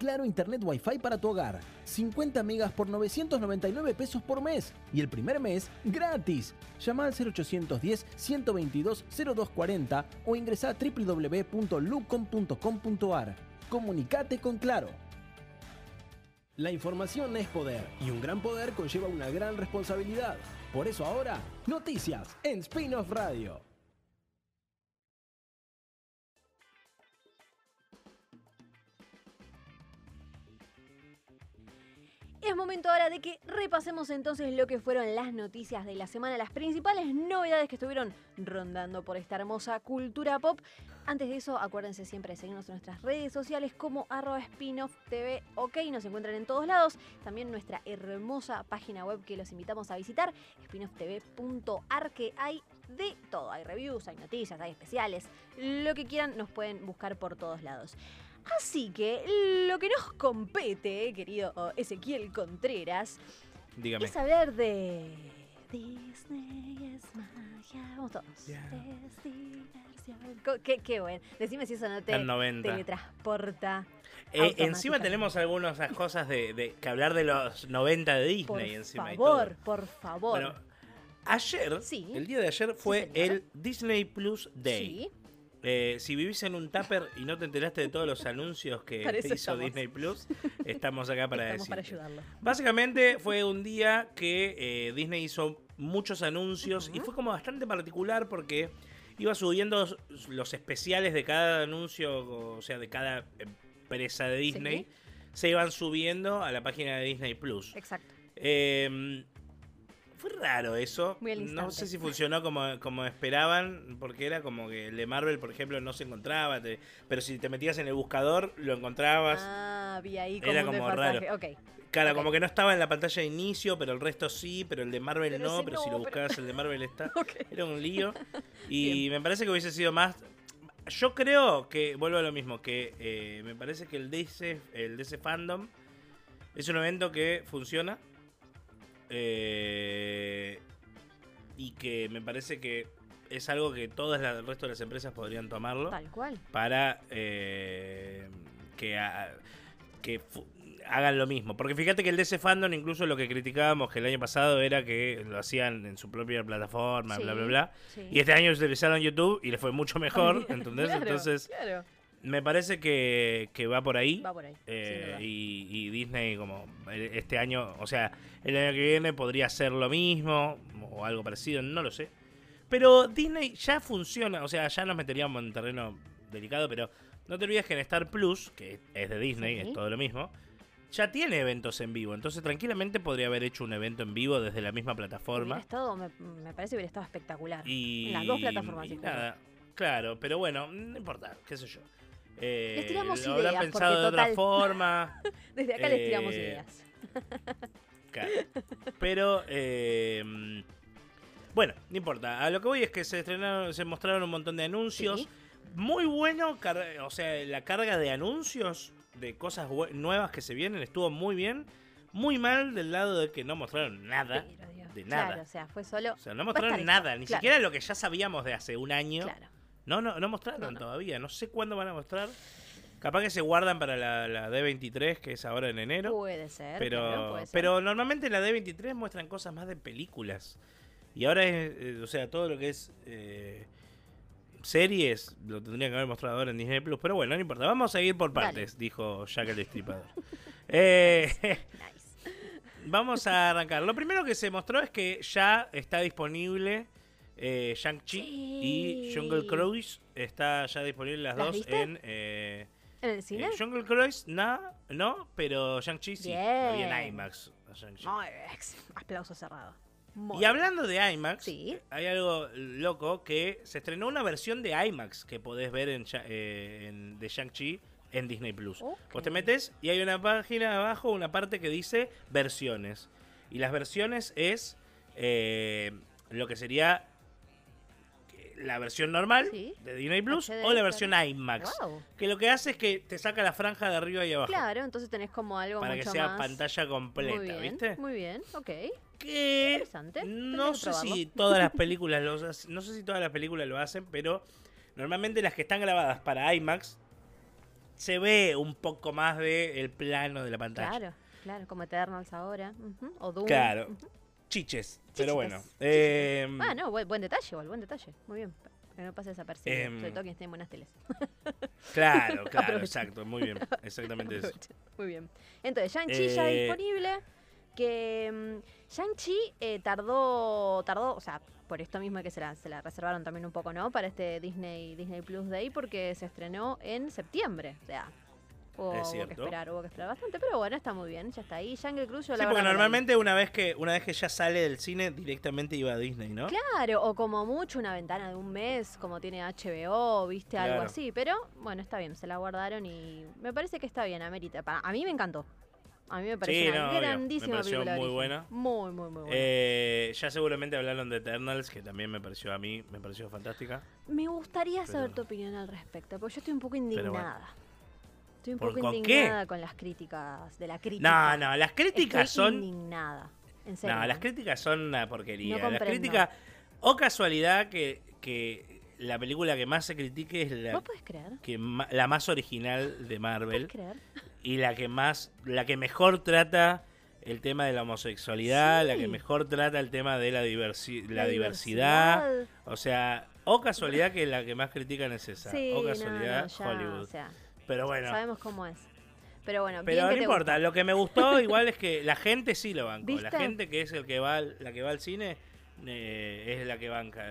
Claro Internet Wi-Fi para tu hogar. 50 megas por 999 pesos por mes. Y el primer mes, gratis. Llama al 0810-122-0240 o ingresa a www.lucom.com.ar. Comunicate con Claro. La información es poder y un gran poder conlleva una gran responsabilidad. Por eso ahora, noticias en Spin-off Radio. Es momento ahora de que repasemos entonces lo que fueron las noticias de la semana, las principales novedades que estuvieron rondando por esta hermosa cultura pop. Antes de eso, acuérdense siempre de seguirnos en nuestras redes sociales como arroba spinoff TV, ok, nos encuentran en todos lados. También nuestra hermosa página web que los invitamos a visitar, spinofftv.ar, que hay de todo. Hay reviews, hay noticias, hay especiales, lo que quieran nos pueden buscar por todos lados. Así que lo que nos compete, querido Ezequiel Contreras, Dígame. es hablar de Disney es magia. Vamos todos. Es diversión. Co- Qué, qué bueno. Decime si eso no te En 90. teletransporta. Eh, encima tenemos algunas cosas de, de- que hablar de los 90 de Disney Por encima favor, por favor. Bueno, ayer, Sí. el día de ayer fue el Disney Plus Day. sí, Eh, si vivís en un tupper y no te enteraste de todos los anuncios que eso hizo estamos. Disney Plus, estamos acá para ayudarlo. Básicamente fue un día que eh, Disney hizo muchos anuncios y fue como bastante particular porque iba subiendo los especiales de cada anuncio, o sea, de cada empresa de Disney, se iban subiendo a la página de Disney Plus. Exacto. Eh, fue raro eso. No sé si funcionó como, como esperaban, porque era como que el de Marvel, por ejemplo, no se encontraba, te- pero si te metías en el buscador, lo encontrabas. Ah, vi ahí como Era un como raro. Ok. Claro, como que no estaba en la pantalla de inicio, pero el resto sí, pero el de Marvel Pero no, pero no, si lo pero- buscabas el de Marvel está. Ok. Era un lío. Y me parece que hubiese sido más... Yo creo que, vuelvo a lo mismo, que eh, me parece que el DC, el DC Fandom es un evento que funciona. Eh, y que me parece que es algo que todas las- el resto de las empresas podrían tomarlo Tal cual. para eh, que, ha- que hagan lo mismo. Porque fíjate que el DC Fandom, incluso lo que criticábamos que el año pasado era que lo hacían en su propia plataforma, bla, bla, Sí, bla. sí. Y este año utilizaron YouTube y le fue mucho mejor, ¿entendés? Claro, Entonces, claro. Me parece que, que va por ahí. Va por ahí. Eh, y, y Disney como eh, este año, o sea, el año que viene podría ser lo mismo o algo parecido, no lo sé. Pero Disney ya funciona, o sea, ya nos meteríamos en terreno delicado, pero no te olvides que en Star Plus, que es de Disney, Sí. es todo lo mismo, ya tiene eventos en vivo, entonces tranquilamente podría haber hecho un evento en vivo desde la misma plataforma. Estado, me, me parece que hubiera estado espectacular. Y, En las dos plataformas y nada, claro, pero bueno, no importa, qué sé yo. Eh, Les tiramos lo habrán ideas, pensado porque de otra total- forma. Desde acá les tiramos eh, ideas. Claro. Pero, eh, bueno, no importa. A lo que voy es que se estrenaron, se mostraron un montón de anuncios. Sí. Muy bueno, o sea, la carga de anuncios, de cosas nuevas que se vienen, estuvo muy bien. Muy mal del lado de que no mostraron nada. Pero, de nada. Claro, o sea, fue solo. O sea, no mostraron nada, esto, ni claro, siquiera lo que ya sabíamos de hace un año. Claro. No, no, no mostraron No, todavía. No sé cuándo van a mostrar. Capaz que se guardan para la, la D23, que es ahora en enero. Puede ser. Pero, puede ser. pero normalmente en la D23 muestran cosas más de películas. Y ahora es, eh, o sea, todo lo que es eh, series lo tendrían que haber mostrado ahora en Disney Plus. Pero bueno, no importa. Vamos a ir por Dale. partes, dijo Jack el Destripador. Eh, Nice. vamos a arrancar. Lo primero que se mostró es que ya está disponible eh, Shang-Chi y. Jungle Cruise. Está ya disponible las ¿Las dos viste? en. eh, ¿En el cine? eh, Jungle Cruise, no, no, pero Shang-Chi sí. Bien. en IMAX. Muy. Aplauso cerrado. Muy Y hablando de IMAX, Sí. hay algo loco que se estrenó una versión de IMAX que podés ver en, eh, en- de Shang-Chi en Disney Plus. Ok. Vos te metes y hay una página abajo, una parte que dice versiones. Y las versiones es eh, lo que sería la versión normal Sí. de Disney Plus HD, o la versión IMAX. Wow. Que lo que hace es que te saca la franja de arriba y abajo. Claro, entonces tenés como algo para que sea más... pantalla completa, muy bien, ¿viste? Muy bien, ok. Que Interesante, no que sé si todas las películas lo no sé si todas las películas lo hacen, pero normalmente las que están grabadas para IMAX se ve un poco más de el plano de la pantalla. Claro, claro, como Eternals ahora. ujú, O Doom. Claro. Chiches, pero bueno. Eh, Ah, no, buen, buen detalle, igual, buen detalle. Muy bien. Que no pase desapercibido. Em, Sobre todo quien esté en buenas teles. Claro, claro, exacto, muy bien, exactamente eso. Muy bien. Entonces, Shang-Chi ya Eh, disponible. Que mm, Shang-Chi eh, tardó, tardó, o sea, por esto mismo que se la, se la reservaron también un poco, ¿no? Para este Disney, Disney Plus Day, porque se estrenó en septiembre. O sea, hubo, Es hubo que cierto. esperar, hubo que esperar bastante, pero bueno, está muy bien, ya está ahí. Jungle Cruise, yo Sí, la porque verdad la vi. normalmente una vez que una vez que ya sale del cine directamente iba a Disney, ¿no? Claro, o como mucho una ventana de un mes, como tiene HBO, viste, algo Claro. así. Pero bueno, está bien, se la guardaron y me parece que está bien, amerita. Para, a mí me encantó. A mí me pareció Sí, una obvio. Me grandísima pareció película. de muy origen. buena. Muy, muy, muy buena. Eh, ya seguramente hablaron de Eternals, que también me pareció a mí, me pareció fantástica. me gustaría pero- saber tu opinión al respecto, porque yo estoy un poco indignada. Estoy un ¿Por- poco con indignada con las críticas, de la No, crítica. no, las críticas Estoy son indignada. En serio. No, las críticas son una porquería. No las críticas, o casualidad que, que la película que más se critique es la, ¿Vos podés creer? que ma- la más original de Marvel ¿Podés creer? y la que más, la que mejor trata el tema de la homosexualidad, la que mejor trata el tema de la, diversi- la diversidad. O sea, o casualidad que la que más critican es esa. Sí, o no, casualidad no, ya, Hollywood. O sea, Pero bueno. sabemos cómo es. Pero bueno, Pero no importa, lo que me gustó igual es que la gente sí lo bancó. La gente que es el que va la que va al cine eh, es la que banca.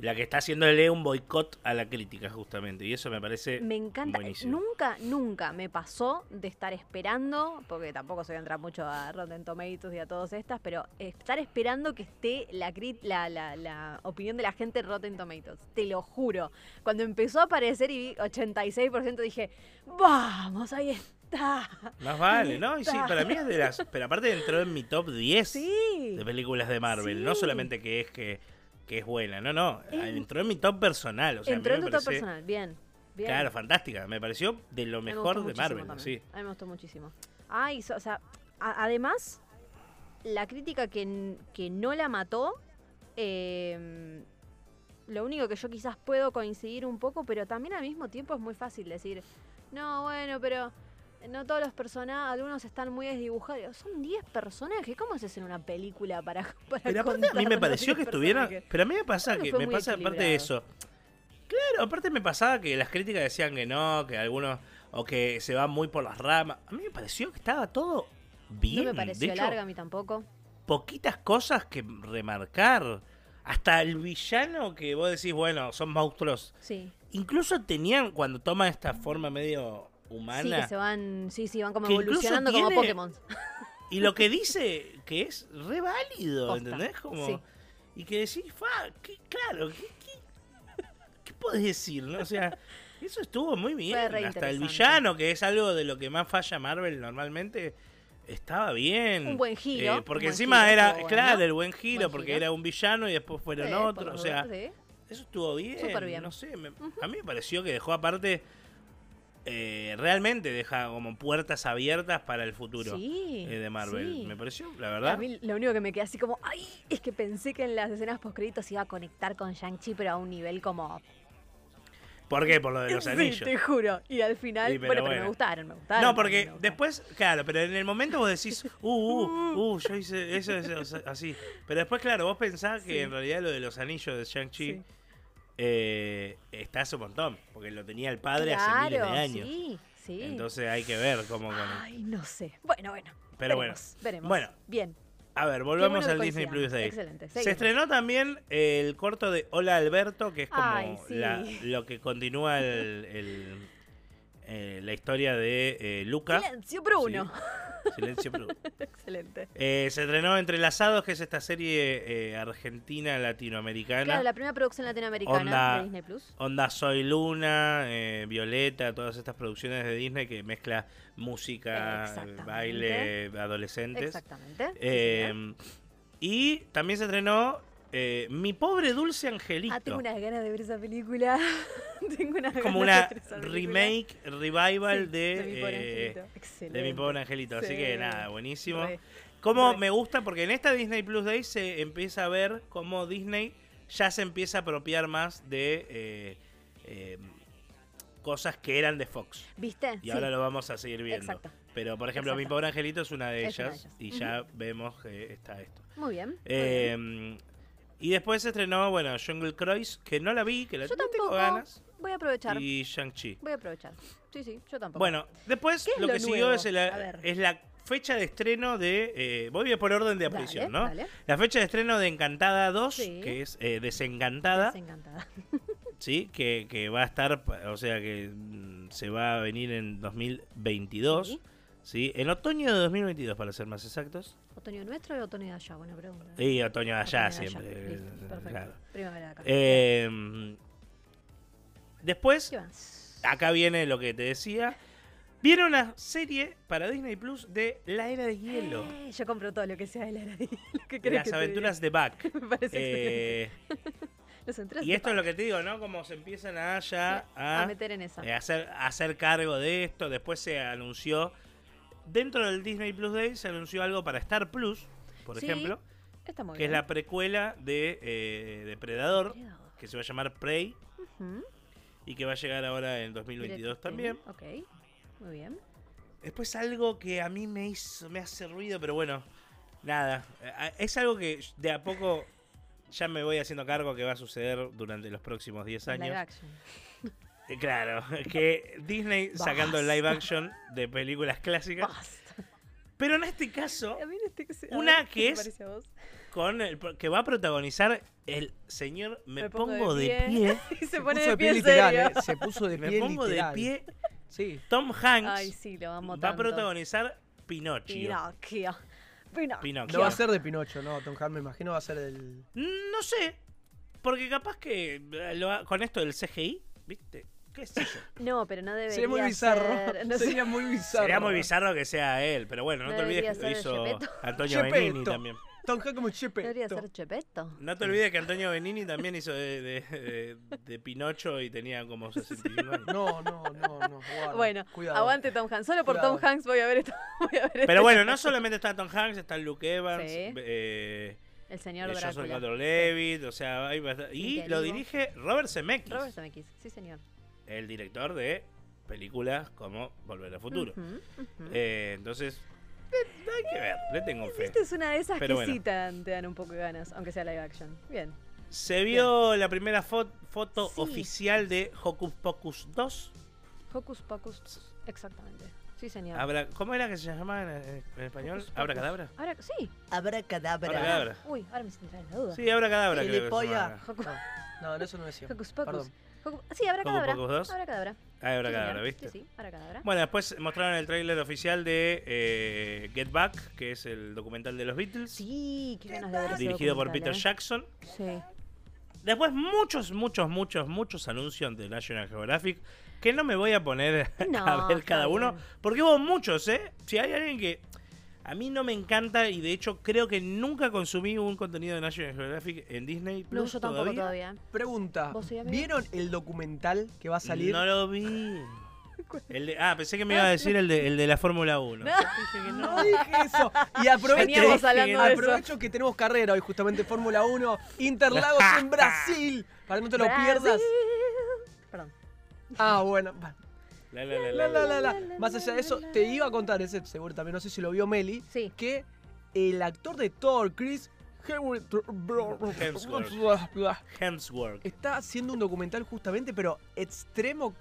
La que está haciéndole un boicot a la crítica, justamente. Y eso me parece. Me encanta. eh, buenísimo. Nunca, nunca me pasó de estar esperando, porque tampoco se voy a entrar mucho a Rotten Tomatoes y a todas estas, pero estar esperando que esté la, la, la, la opinión de la gente en Rotten Tomatoes. Te lo juro. Cuando empezó a aparecer y vi 86%, dije, vamos, ahí está. Más vale, ¿no? Y sí, para mí es de las. Pero aparte entró en mi top 10 Sí. de películas de Marvel. No solamente que es que, que es buena, no, no. En- Entró en mi top personal. O sea, Entró en tu top personal. Bien. Bien. Claro, fantástica. Me pareció de lo me mejor de Marvel. también. Sí. A mí me gustó muchísimo. Ay, so- o sea, a- además, la crítica que, que no la mató, eh, lo único que yo quizás puedo coincidir un poco, pero también al mismo tiempo es muy fácil decir, no, bueno, pero no todos los personajes, algunos están muy desdibujados. Son 10 personajes, ¿cómo se hace una película para, para Pero aparte a mí me pareció 10 que personajes? Pero a mí me pasa que me pasa aparte de eso. Claro, aparte me pasaba que las críticas decían que no, que algunos o que se van muy por las ramas. A mí me pareció que estaba todo bien. No me pareció de hecho, larga a mí tampoco. poquitas cosas que remarcar. Hasta el villano que vos decís, bueno, son monstruos. Sí. Incluso tenían, cuando toman esta forma medio Sí, humana, que se van, sí, sí, van como Que evolucionando como Pokémon. y lo que dice que es re válido, Posta, ¿entendés? Como, sí. Y que decís, fa, claro, ¿qué, qué, qué podés decir? ¿no? O sea, eso estuvo muy bien. Hasta el villano, que es algo de lo que más falla Marvel normalmente, estaba bien. Un buen giro, Eh, porque buen encima giro, era, bueno. claro, el buen giro, Buen porque giro. era un villano y después fueron Sí, otros. O sea, sí. eso estuvo bien. Súper bien. No sé, me- a mí me pareció que dejó aparte. Eh, realmente deja como puertas abiertas para el futuro Sí, eh, de Marvel. sí. Me pareció, la A verdad. mí lo único que me queda así como, ay, es que pensé que en las escenas postcréditos iba a conectar con Shang-Chi, pero a un nivel como... ¿Por qué? Por lo de los Sí, anillos. te juro. Y al final, Sí, pero bueno, pero me gustaron, me gustaron. No, porque gustaron. después, claro, pero en el momento vos decís, uh, uh, uh, yo hice eso, eso, o sea, así. Pero después, claro, vos pensás que en realidad lo de los anillos de Shang-Chi. Eh, está hace un montón, porque lo tenía el padre hace miles de años. Sí, sí. Entonces hay que ver cómo con Ay, no sé. Bueno, bueno. Pero veremos, veremos. Bueno. Bien. A ver, bueno que al Disney. Plus Day. Excelente, Se estrenó también el corto de Hola Alberto, que es como Ay, sí. la- lo que continúa el- el- eh, la historia de eh, Luca. Silencio Bruno. Silencio Bruno. Excelente. Eh, se estrenó Entrelazados, que es esta serie eh, argentina latinoamericana. Claro, la primera producción latinoamericana Onda- de Disney Plus. Onda Soy Luna, Violeta, todas estas producciones de Disney que mezcla música, baile, adolescentes. Exactamente. sí, y también se estrenó eh, Mi pobre dulce angelito. Ah, tengo unas ganas de ver esa película. tengo unas como ganas una de ver esa película. remake, revival Sí, de, mi pobre eh, angelito. de. Mi pobre angelito. Así que nada, buenísimo. Re. Como Re. me gusta porque en esta Disney Plus Day se empieza a ver cómo Disney ya se empieza a apropiar más de eh, eh, cosas que eran de Fox. ¿Viste? Y Sí. ahora lo vamos a seguir viendo. Exacto. Pero por ejemplo, Mi pobre angelito es una de Es una de ellas ellas. y ya vemos que está esto. Muy bien. muy bien. Y después se estrenó, bueno, Jungle Cruise, que no la vi, que la Yo no tengo ganas. Voy a aprovechar. Y Shang-Chi. Voy a aprovechar. Sí, sí, yo tampoco. Bueno, después ¿Qué es lo, lo que siguió es, el- A ver. es la fecha de estreno de. eh, voy a por orden de aparición, ¿no? dale. La fecha de estreno de Encantada 2, Sí. que es eh, Desencantada, Desencantada. ¿sí? Que, que va a estar, o sea, que mm, se va a venir en 2022, Sí. ¿Sí? En otoño de 2022, para ser más exactos. ¿Otoño nuestro y otoño de allá? Buena pregunta. Y otoño de allá Otoño de siempre. Listo, eh, perfecto. claro. Primavera de acá. Eh, después, acá viene lo que te decía. Viene una serie para Disney Plus de La Era de Hielo. Eh, yo compro todo lo que sea de la era de lo que de querés las que aventuras de Buck. Me parece Eh, y esto es lo que te digo, ¿no? Como se empiezan a ya a, a meter en esa. hacer, a hacer cargo de esto. Después se anunció, dentro del Disney Plus Day, se anunció algo para Star Plus, por Sí, ejemplo, Está muy que es la precuela de eh, Depredador, Cuidado. que se va a llamar Prey Ujú. y que va a llegar ahora en 2022 Direct también. Ok, muy bien. Después algo que a mí me hizo, me hace ruido, pero bueno, nada. Eh, Es algo que de a poco ya me voy haciendo cargo que va a suceder durante los próximos 10 Live años. Eh, Claro, que Disney sacando live action de películas clásicas. Basta. Pero en este caso, A mí no este a Una que ¿qué te es- parece a vos? con el, que va a protagonizar el señor Me, Me pongo, pongo de, de pie. Y se, Se pone puso de pie en literal, serio. ¿eh? Se puso de Me pie pongo literal. de pie. Sí. Tom Hanks Ay, sí, lo amo va a protagonizar Pinocchio. Pinocchio. Pinocchio. Pinocchio. No va a ser de Pinocho, no, Tom Hanks me imagino va a ser del... No sé, porque capaz que lo ha- con esto del CGI, ¿viste? ¿Qué sé yo? No, pero no debería Sería muy bizarro. ser- no sé. Sería muy bizarro. Sería muy bizarro que sea él, pero bueno, no, No te olvides debería que lo ser hizo Gepetto. Antonio Gepetto. Benini también. Tom Hanks como Chepe. Debería ser Chepeto. No te olvides que Antonio Benini también hizo de, de- de- de Pinocho y tenía como 65 años. No, no, no, no. guarda. Bueno, Cuidado. aguante Tom Hanks. Solo por Cuidado. Tom Hanks voy a ver esto. Voy a ver Pero esto. bueno, no solamente está Tom Hanks, está Luke Evans, Sí. eh, El señor eh, Joseph Drácula. Gordon-Levitt, o sea, hay bastante- y lo dirige Robert Zemeckis, Robert Zemeckis. Sí, señor. El director de películas como Volver al Futuro. Ujú, ujú. Eh, entonces, eh, hay que ver, le tengo fe. Esta es una de esas Pero que bueno. sí te dan, te dan un poco de ganas, aunque sea live action. Bien. Se vio la primera fo- foto Sí. oficial de Hocus Pocus 2. Hocus Pocus. Exactamente. Sí, señor. Abra- ¿Cómo era que se llamaba en, en español? ¿Abracadabra? Ahora, sí. Abracadabra. Abracadabra. Uy, ahora me siento en la duda. Sí, Abracadabra. creo que se. Hocus, No, no, eso no decía. Hocus Pocus. Perdón. Sí, ahora cadabra. Ahora cadabra. Ah, Abracadabra, Sí, ¿viste? Sí, sí, ahora cadabra. Bueno, después mostraron el tráiler oficial de eh, Get Back, que es el documental de los Beatles, Sí, qué ganas de ver ese dirigido por Peter ¿eh? Jackson. Sí. Después muchos, muchos, muchos, muchos anuncios de National Geographic que no me voy a poner No, a ver cada uno, porque hubo muchos, ¿eh? Si hay alguien que a mí no me encanta y de hecho creo que nunca consumí un contenido de National Geographic en Disney Plus No, yo tampoco todavía. todavía. Pregunta. ¿Vieron el documental que va a salir? No lo vi. El de- ah, pensé que me iba a decir el de, el de la Fórmula 1. No. Dije que no. No dije eso. Y aprovecho, aprovecho que tenemos carrera hoy, justamente Fórmula 1, Interlagos en Brasil. Para que no te lo Brasil. pierdas. Perdón. Ah, bueno. La, la, la, La, la, la, la. la, la. Más allá de eso, te iba a contar, ese seguro también, no sé si lo vio Meli, Sí. que el actor de Thor, Chris Hemsworth, Hemsworth. está haciendo un documental justamente, pero extremo.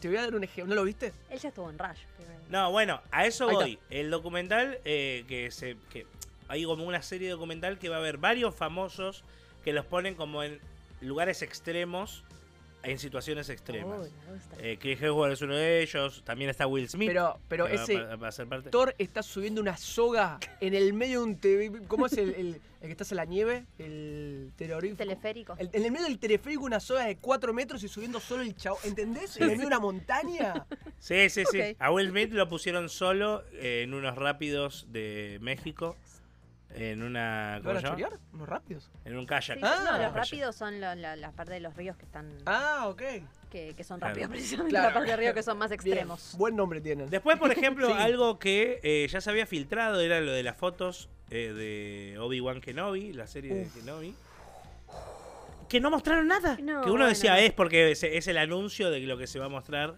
Te voy a dar un ejemplo. ¿No lo viste? Él ya estuvo en Rush. primero. No, bueno, a eso voy. El documental eh, que se. Que hay como una serie documental que va a haber varios famosos que los ponen como en lugares extremos, en situaciones extremas. Gusta. Eh, Chris Hemsworth es uno de ellos. También está Will Smith. Pero, pero ese va, va a ser parte. Thor está subiendo una soga en el medio de un TV. ¿Cómo es el, el- el que está en la nieve? El terrorismo. Teleférico. El- en el medio del teleférico una soga de 4 metros y subiendo solo el chavo. ¿Entendés? En el medio de una montaña. Sí, sí, sí. A Will Smith lo pusieron solo eh, en unos rápidos de México. En una. ¿Lo ¿Cómo van a se llama? chorear? ¿Unos rápidos? En un kayak. Sí, Ah, no, los kayak. rápidos son lo- la, la parte de los ríos que están Ah, ok. que, que son Claro. rápidos precisamente Claro. la parte de río que son más Bien. extremos. Buen nombre tienen. Después, por ejemplo, Sí. algo que eh, ya se había filtrado era lo de las fotos eh, de Obi-Wan Kenobi, la serie Uf. de Kenobi. Que no mostraron nada. No, que uno bueno. decía es porque es, es el anuncio de lo que se va a mostrar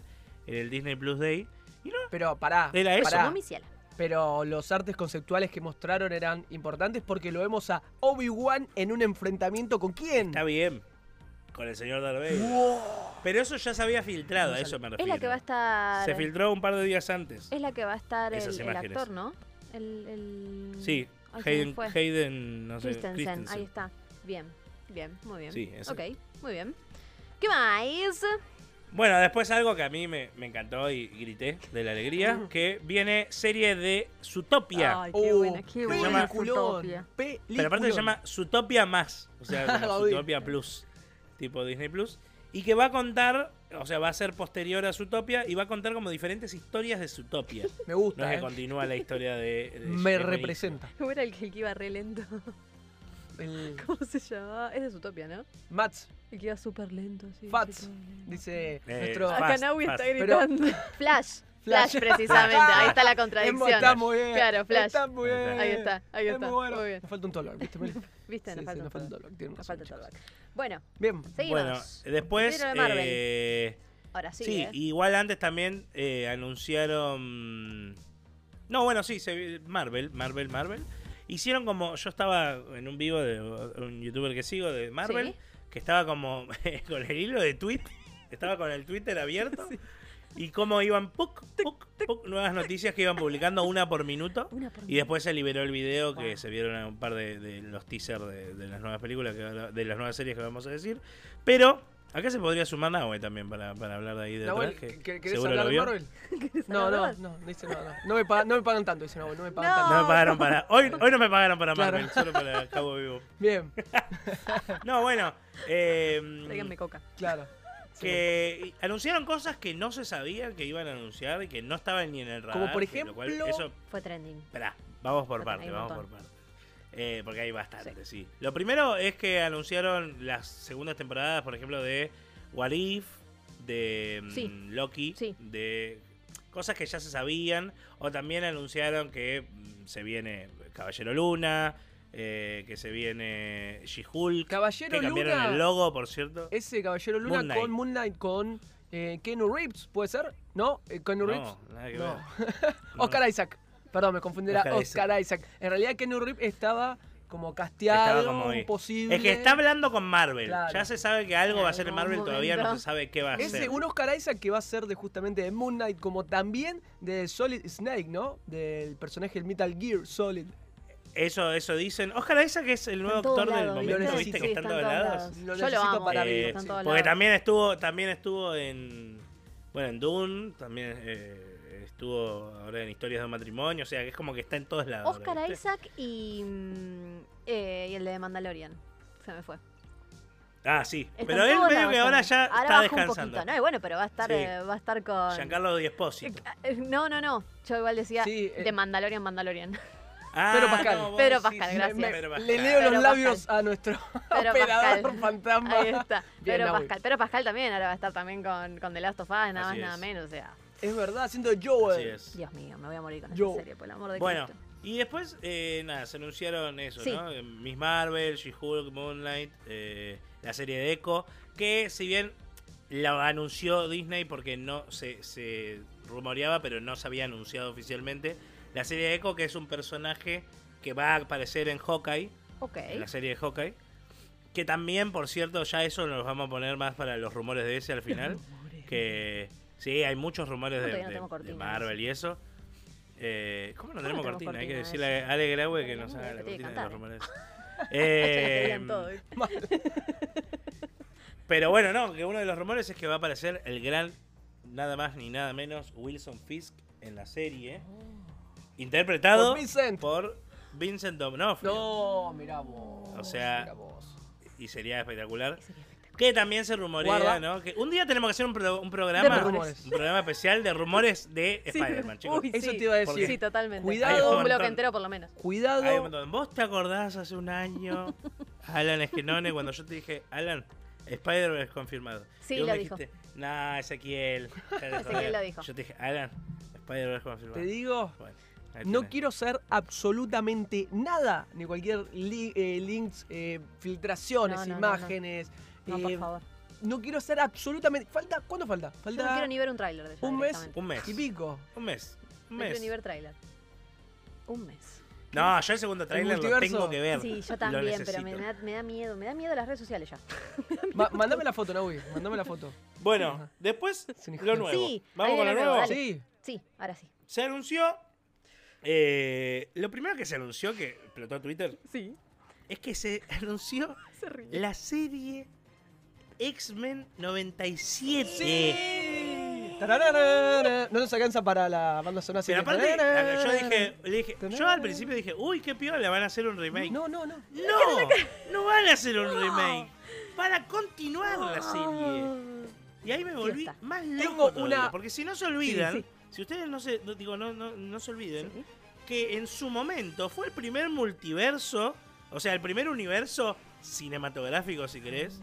en el Disney Plus Day. Y no, Pero pará. Era eso. pará. No, mi. Pero los artes conceptuales que mostraron eran importantes porque lo vemos a Obi-Wan en un enfrentamiento con quién. está bien. Con el señor Darth Vader. Wow. Pero eso ya se había filtrado, a eso me Es refiero. la que va a estar. Se filtró un par de días antes. Es la que va a estar el, actor, ¿no? El, el... Sí, Ay, Hayden, fue. Hayden, no sé, Christensen, Christensen. ahí está. Bien, bien, muy bien. Sí, ese. Ok, muy bien. ¿Qué más? Bueno, después algo que a mí me, me encantó y grité de la alegría, que viene serie de Zootopia. Ay, qué Oh, buena, qué buena peliculón, Zootopia. pero aparte se llama Zootopia más, o sea, como. Zootopia Plus, tipo Disney Plus, y que va a contar, o sea, va a ser posterior a Zootopia y va a contar como diferentes historias de Zootopia. Me No gusta, es que eh. continúa la historia de... de Me representa. ¿Cómo era el que, el que iba re lento? El ¿Cómo se llamaba? Es de Zootopia, ¿no? Mats, El que iba súper lento, sí. Fats, sí, lento. dice Eh, nuestro... Acá Naui está Pero- gritando. Flash. Flash. Flash, precisamente. Ahí está la contradicción. Está muy bien. Claro, Flash. Está muy bien. Ahí está, ahí Es está. muy bueno. Muy bien. Nos falta un tolor, ¿viste? ¿Viste? Sí, nos sí, falta un nos falta un. Tiene Nos razón, falta. Bueno, Bien. seguimos. Bueno, después... De eh, Ahora sí. Sí, ¿eh? igual antes también eh, anunciaron. No, bueno, sí, se- Marvel, Marvel, Marvel. Hicieron como. Yo estaba en un vivo de un youtuber que sigo de Marvel, Sí. que estaba como con el hilo de tweet. Estaba con el Twitter abierto. Y cómo iban puc, puc, puc, nuevas noticias que iban publicando una por minuto. Una por Y después se liberó el video que se vieron un par de, de los teasers de, de las nuevas películas, que, de las nuevas series que vamos a decir. Pero acá se podría sumar Nahue también para, para hablar de ahí de Nahuel, ¿que- ¿querés seguro hablar lo de vio. Marvel? No, no, hablar? no, dice no, no. No me, pagan, no me pagan tanto, dice Nahuel, no me pagan No. tanto. No me pagaron para. Hoy, hoy no me pagaron para Claro. Marvel, solo para Cabo Vivo. Bien, No, bueno. eh, coca. claro. Sí. que anunciaron cosas que no se sabía que iban a anunciar y que no estaban ni en el radar. Como por cual- ejemplo- eso Fue trending. Esperá, vamos por parte, vamos por parte. Eh, porque hay bastante, sí. Lo primero es que anunciaron las segundas temporadas, por ejemplo, de What If, de mm. Loki, Sí. de cosas que ya se sabían. O también anunciaron que mm, se viene Caballero Luna, eh, que se viene She-Hulk. Caballero que cambiaron Luna. el logo, por cierto. Ese Caballero Luna Moon con Moon Knight con eh, Keanu Reeves, ¿puede ser? ¿No? Eh, ¿Keanu Reeves? No, nada que No. ver. No. Oscar Isaac. Perdón, me confundí. Era Oscar Oscar, Isaac. En realidad Keanu Reeves estaba como casteado, Estaba como ahí. posible. Es que está hablando con Marvel. Claro. Ya se sabe que algo va a ser en Marvel, todavía no se sabe qué va a Ese, ser. un Oscar Isaac que va a ser de justamente de Moon Knight, como también de Solid Snake, ¿no? Del personaje del Metal Gear Solid. Eso, eso dicen. Oscar Isaac es el nuevo actor del lados, momento, ¿viste? viste Sí, que está en todos lados. Lo Yo lo amo. para Eh, Porque lados. también estuvo, también estuvo en. Bueno, en Dune, también eh, estuvo ahora en Historias de matrimonio, o sea que es como que está en todos lados. Oscar. Isaac y, mm, eh, y el de Mandalorian. Se me fue. Ah, sí. Está Pero él medio que ahora ya Ahora está descansando. un. No, y bueno, pero va a estar, Sí. eh, va a estar con. Giancarlo Di Esposito. Eh, No, no, no. Yo igual decía Sí, eh. de Mandalorian, Mandalorian. Ah, Pedro Pascal. vos Pedro Pascal, sí, gracias. Pedro Le Pascal. leo Pedro los labios Pascal. a nuestro Pedro operador Pascal. fantasma. Ahí está. Bien, Pedro. Pascal. Pedro Pascal también ahora va a estar también con, con The Last of Us, nada más, nada menos. O sea, Es verdad, siento Joel. Así es. Dios mío, me voy a morir con Yo. esta serie, por el amor de Bueno, Cristo. y después, eh, nada, se anunciaron eso, Sí. ¿no? Miss Marvel, She-Hulk, Moonlight, eh, la serie de Echo, que si bien la anunció Disney porque no se, se rumoreaba, pero no se había anunciado oficialmente, la serie de Echo, que es un personaje que va a aparecer en Hawkeye, Ok. en la serie de Hawkeye, que también, por cierto, ya eso nos vamos a poner más para los rumores de ese al final, que sí, hay muchos rumores de, no Marvel y eso. Eh, ¿Cómo no ¿Cómo tenemos cortina? Hay que decirle de a Ale Graue que nos haga la cortina de los rumores. Eh, pero bueno, no, que uno de los rumores es que va a aparecer el gran, nada más ni nada menos, Wilson Fisk en la serie, interpretado Por Vincent. por Vincent. No, mirá vos. O sea- mirá vos. Y sería espectacular. Sería espectacular. Que también se rumorea, Guarda. ¿no? Que un día tenemos que hacer un, pro- un De programa, rumores. un programa especial de rumores de Sí. Spider-Man, chicos. Uy, Eso sí. te iba a decir. Sí, totalmente. Cuidado. Un bloque entero por lo menos. Cuidado. ¿Vos te acordás hace un año, Alan Esquenone, cuando yo te dije, Alan, Spider-Man es confirmado? Sí, lo dijo. dijiste, nah, Ezequiel. Ezequiel joder". lo dijo. Yo te dije, Alan, Spider-Man es confirmado. Te digo, Bueno, no quiero ser absolutamente nada, ni cualquier li- eh, links, eh, filtraciones, No, no, no, no. No, por eh, favor. no quiero ser absolutamente. Falta, ¿cuándo falta? Yo Falta no quiero ni ver un tráiler de ella un mes. Un mes. y pico. Un mes. Un No quiero ni ver tráiler. Un mes. No, yo el segundo trailer lo multiverso? tengo que ver. Sí, yo Lo también, pero me necesito. da, me da miedo. Me da miedo las redes sociales ya. Ma- mándame la foto, Naui. Mándame la foto. Bueno, Ajá. después Es un hijo lo de- nuevo. Sí, Vamos ahí con lo nuevo. nuevo, dale. Sí. Sí, ahora sí. Se anunció. eh, lo primero que se anunció, que explotó Twitter, Sí. es que se anunció Se ríe. la serie X-Men 97. Sí. Tararara. No nos alcanza para la banda sonora. Pero aparte, tararara. yo dije, le dije, yo al principio dije, uy, qué piola, van a hacer un remake. No, No, no, no. no, van a hacer un remake. Van a continuar la serie. Y ahí me volví Fiesta. más loco una- Porque si no se olvidan, Sí, sí. si ustedes no se, no, digo, no, no, no se olviden, Sí. que en su momento fue el primer multiverso, o sea, el primer universo cinematográfico, si querés,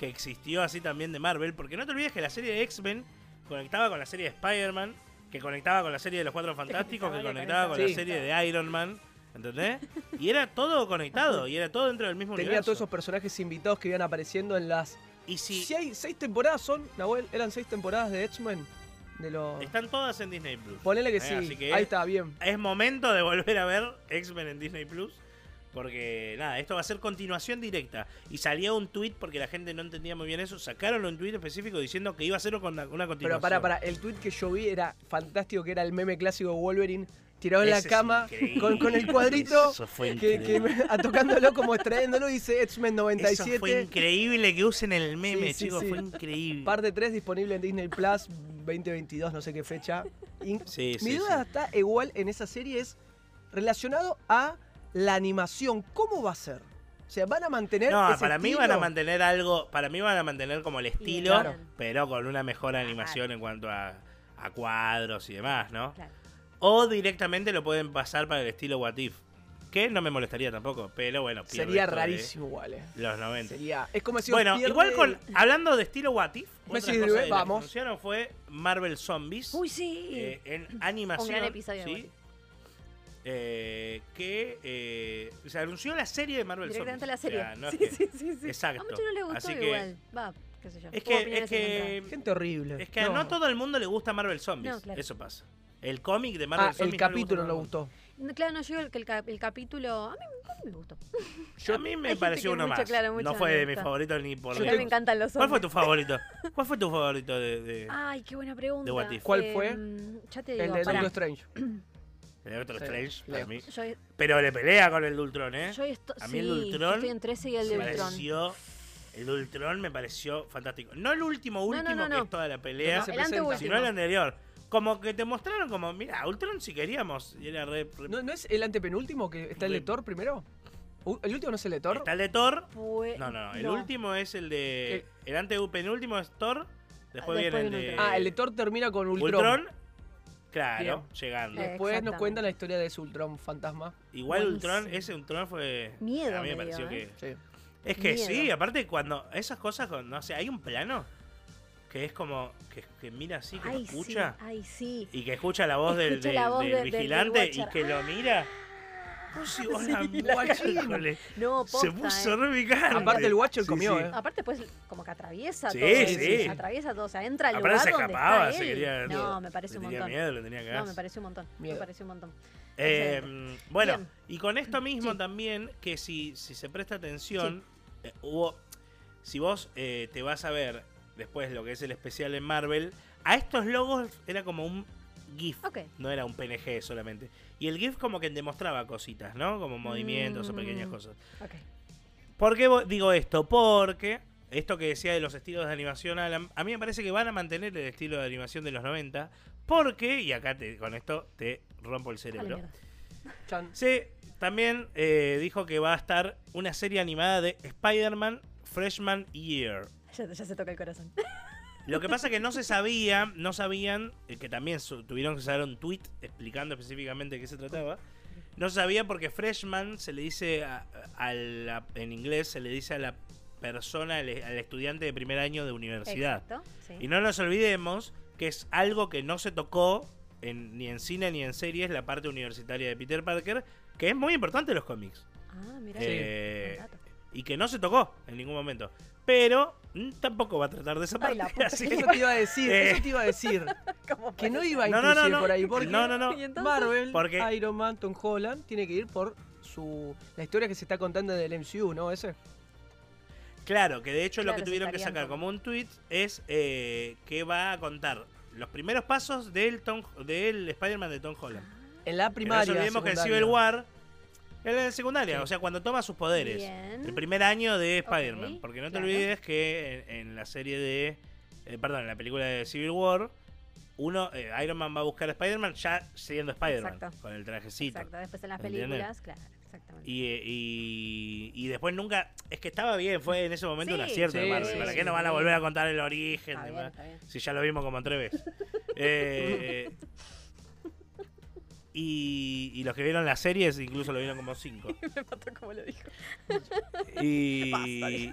que existió así también de Marvel, porque no te olvides que la serie de X-Men conectaba con la serie de Spider-Man, que conectaba con la serie de los Cuatro Fantásticos, que conectaba con la serie de Iron Man, ¿entendés? Y era todo conectado, y era todo dentro del mismo Tenía universo. todos esos personajes invitados que iban apareciendo en las. Y si Si hay seis temporadas, son, Nahuel, eran seis temporadas de X-Men. De los. están todas en Disney Plus. Ponele que Eh, sí. así que- Ahí está, bien. es momento de volver a ver X-Men en Disney Plus. Porque nada, esto va a ser continuación directa. Y salió un tweet porque la gente no entendía muy bien eso. Sacaron un tweet específico diciendo que iba a ser con una, una continuación. Pero para, para, el tweet que yo vi era fantástico, que era el meme clásico de Wolverine tirado en la Ese cama con, con el cuadrito Eso fue que, que increíble. a- tocándolo como extrayéndolo dice X-Men Eso 97. fue increíble que usen el meme, Sí, sí, chicos. sí. Fue increíble. Parte 3 disponible en Disney Plus 2022, no sé qué fecha. Y mi sí, duda sí. está igual en esa serie es relacionado a la animación. ¿Cómo va a ser? O sea, van a mantener No, ese para mí van a mantener algo. Para mí van a mantener como el estilo, Claro. pero con una mejor animación en cuanto a, a cuadros y demás, ¿no? Claro. O directamente lo pueden pasar para el estilo What If. Que no me molestaría tampoco, pero bueno, Sería rarísimo igual, eh. Los 90. Sería, es como si Bueno, pierde igual con. el- Hablando de estilo What If, Me otra sirve, cosa de las que vamos. anunciaron fue Marvel Zombies. Uy, sí. eh, en animación. Un gran episodio de ¿sí? Eh, que eh, se anunció la serie de Marvel Directamente Zombies. la serie. O sea, no es sí, que- sí, sí, sí. Exacto. A muchos no les gustó Así que- igual. Va, qué sé yo. Es que, es que. Gente horrible. es que a no todo el mundo le gusta Marvel Zombies. No, claro. Eso pasa. El cómic de Marvel Ah, Zombies. el no le capítulo no todo gustó. No, Claro, no, yo el, el, cap- el capítulo. A mí, a mí me gustó. a mí me pareció uno mucho, más. claro, no no fue le de mis gusta. favoritos ni por A mí lejos. me encantan los ¿Cuál fue tu favorito? ¿Cuál fue tu favorito de, de, Ay, qué buena pregunta. De What If. ¿Cuál fue? Ya te digo. El de. Doctor Strange. de Doctor Sí, Strange? Para lejos. mí. Yo, Pero le pelea con el de Ultron, ¿eh? yo esto, A mí el sí, Ultron yo estoy en 13 y el de me Ultron. pareció. El de Ultron me pareció fantástico. No el último, no, último, no, que no. es toda la pelea. No se el presenta. anteúltimo. sino el anterior. Como que te mostraron como, mira, Ultron si queríamos. Y era re. re- ¿No, ¿No es el antepenúltimo que está el Re- de Thor primero? ¿El último no es el de Thor? Está el de Thor. Fue- No, no, no. El no. último es el de. El antepenúltimo es Thor. Después, viene el viene de. Ultron. Ah, el de Thor termina con Ultron. Ultron. Claro, Bien. llegando. Eh. Después nos cuentan la historia de ese Ultron fantasma. Igual buenísimo. Ultron, ese Ultron fue. Miedo A mí me me pareció dio, ¿eh? que. Sí. Es que Miedo. sí, aparte cuando. Esas cosas, con, no sé, hay un plano que es como. Que, que mira así, que lo Ay, escucha. sí, ay, sí. Y que escucha la voz del, Escucha del- la voz del del- del- del vigilante y que lo mira. Sí, hola, Sí, la guachín. No, posta, Se puso eh. re picante. Aparte el Watcher Sí, comió, sí. ¿eh? Aparte, pues, como que atraviesa Sí, todo. sí, sí. Atraviesa todo. O sea, entra al Aparte lugar se donde escapaba, está se él. quería. No, me parece un tenía montón. miedo, le tenía gas. No, me pareció un montón. Miedo. Me pareció un montón. Eh, Excelente. bueno, Bien. y con esto mismo Sí. también, que si, si se presta atención, eh, hubo. Si vos eh, te vas a ver después lo que es el especial en Marvel, a estos logos era como un GIF, no era un PNG solamente. Y el GIF como que demostraba cositas, ¿no? Como movimientos o pequeñas Mm. cosas. Ok. ¿Por qué digo esto? Porque esto que decía de los estilos de animación, Alan, a mí me parece que van a mantener el estilo de animación de los 90. Porque, y acá te- con esto te rompo el cerebro. Sí, también eh, dijo que va a estar una serie animada de Spider-Man Freshman Year. Ya, ya se toca el corazón. Lo que pasa es que no se sabía, no sabían, eh, que también tuvieron que sacar un tweet explicando específicamente de qué se trataba. No se sabía porque freshman se le dice a- a la- en inglés, se le dice a la persona, al, al estudiante de primer año de universidad. Exacto. Sí. Y no nos olvidemos que es algo que no se tocó en- ni en cine ni en series, la parte universitaria de Peter Parker, que es muy importante en los cómics. Ah, mira. Eh, dato. Y que no se tocó en ningún momento. Pero mm, tampoco va a tratar de esa Ay, parte. la puta así que que- Eso te iba a decir, Eh. eso te iba a decir. ¿Cómo Que no iba a No, no, no, inclusive no. por ahí, porque No, no, no. Marvel, Porque- Iron Man, Tom Holland, tiene que ir por su la historia que se está contando del MCU, ¿no? Ese. Claro, que de hecho lo que tuvieron que sacar como- un tweet es eh, que va a contar los primeros pasos del, Tom- del Spider-Man de Tom Holland. En la Que primaria. no olvidemos que el. Civil War es en secundaria, Sí. o sea, cuando toma sus poderes. Bien. El primer año de Spider-Man. porque no te claro. olvides que en, en la serie de. eh, perdón, en la película de Civil War, uno, eh, Iron Man va a buscar a Spider-Man ya siendo Spider-Man. Exacto. Con el trajecito. Exacto, después en las ¿Entiendes? películas, claro, exactamente. Y, eh, y, y después nunca. Es que estaba bien, fue en ese momento un Sí, acierto de Marvel. ¿Para sí, qué no van a volver a contar el origen? Está bien, demás? está bien. Si ya lo vimos como tres veces. Eh, y, y los que vieron las series incluso lo vieron como cinco. Me mató como lo dijo. Y,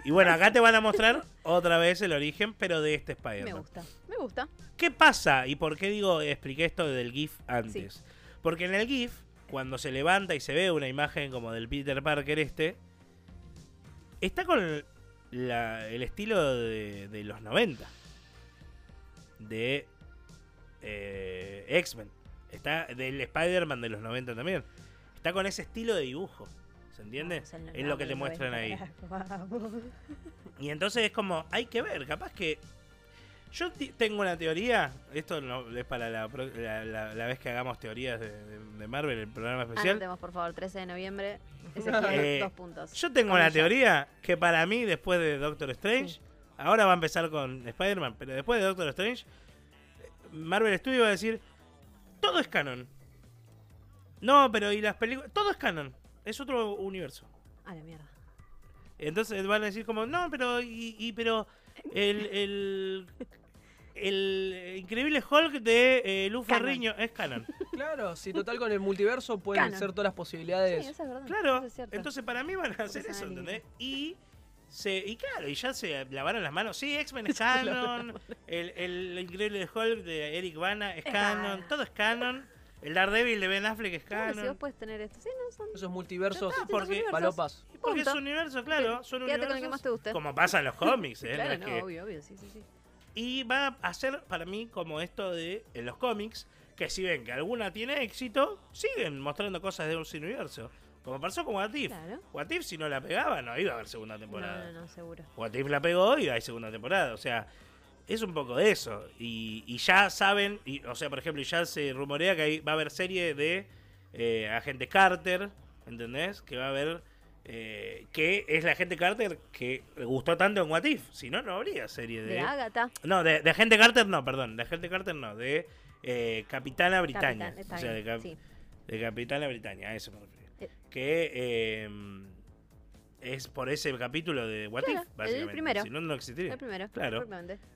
y bueno, acá te van a mostrar otra vez el origen, pero de este Me Spider-Man. gusta, me gusta. ¿Qué pasa? ¿Y por qué digo, expliqué esto del GIF antes? Porque en el GIF, cuando se levanta y se ve una imagen como del Peter Parker este, está con la- el estilo de, de los 90. De eh, X-Men. Está del Spider-Man de los 90 también. Está con ese estilo de dibujo. ¿Se entiende? En Es lo que te muestran ahí. 90, vamos. Y entonces es como, hay que ver, capaz que. Yo tengo una teoría, esto no es para la, la- la- la vez que hagamos teorías de, de- de Marvel, el programa especial. Anotemos, por favor, 13 de noviembre. Ezequiel, Eh, dos puntos. Yo tengo una teoría que para mí, después de Doctor Strange, Sí. ahora va a empezar con Spider-Man, pero después de Doctor Strange, Marvel Studios va a decir: todo es canon. No, pero y las películas. Todo es canon. Es otro universo. A la mierda. Entonces van a decir como, no, pero, y, y- pero el, el, el increíble Hulk de eh, Luz. Ferriño es canon. Claro, si total con el multiverso pueden Canon. ser todas las Sí, posibilidades. eso es verdad. Claro, eso es cierto. entonces para mí van a hacer eso. ¿entendés? Y, se, y claro, y ya se lavaron las manos. Sí, X-Men es canon, el, el increíble Hulk de Eric Bana es Es canon, canon. todo es canon, el Daredevil de Ben Affleck es Claro, si vos canon. puedes tener esto. Sí, no son. Esos multiversos, está, porque- palopas. Porque es un universo, claro, son Quédate con el que más te guste. Como pasa en los cómics, ¿eh? No Claro, es no, que- obvio, obvio, sí, sí, sí. Y va a ser para mí como esto de en los cómics, que si ven que alguna tiene éxito, siguen mostrando cosas de un universo. Como pasó con What If. Claro. What If, si no la pegaba, no iba a haber segunda temporada. No, no, no, seguro. What If la pegó y hay segunda temporada. O sea, es un poco de eso. Y, y ya saben, y, o sea, por ejemplo, ya se rumorea que ahí va a haber serie de eh, Agente Carter, ¿entendés? Que va a haber... eh, que es la Agente Carter que le gustó tanto en What If. Si no, no habría serie De Agatha. no, de, de Agente Carter no, perdón. De Agente Carter no, de eh, Capitana Britannia. Capitán, o sea, de, cap- sí. de Capitana Britannia, a eso me refiero. Que eh, es por ese capítulo de What Claro, If, el básicamente. primero. Si no, no existiría. El primero. Claro.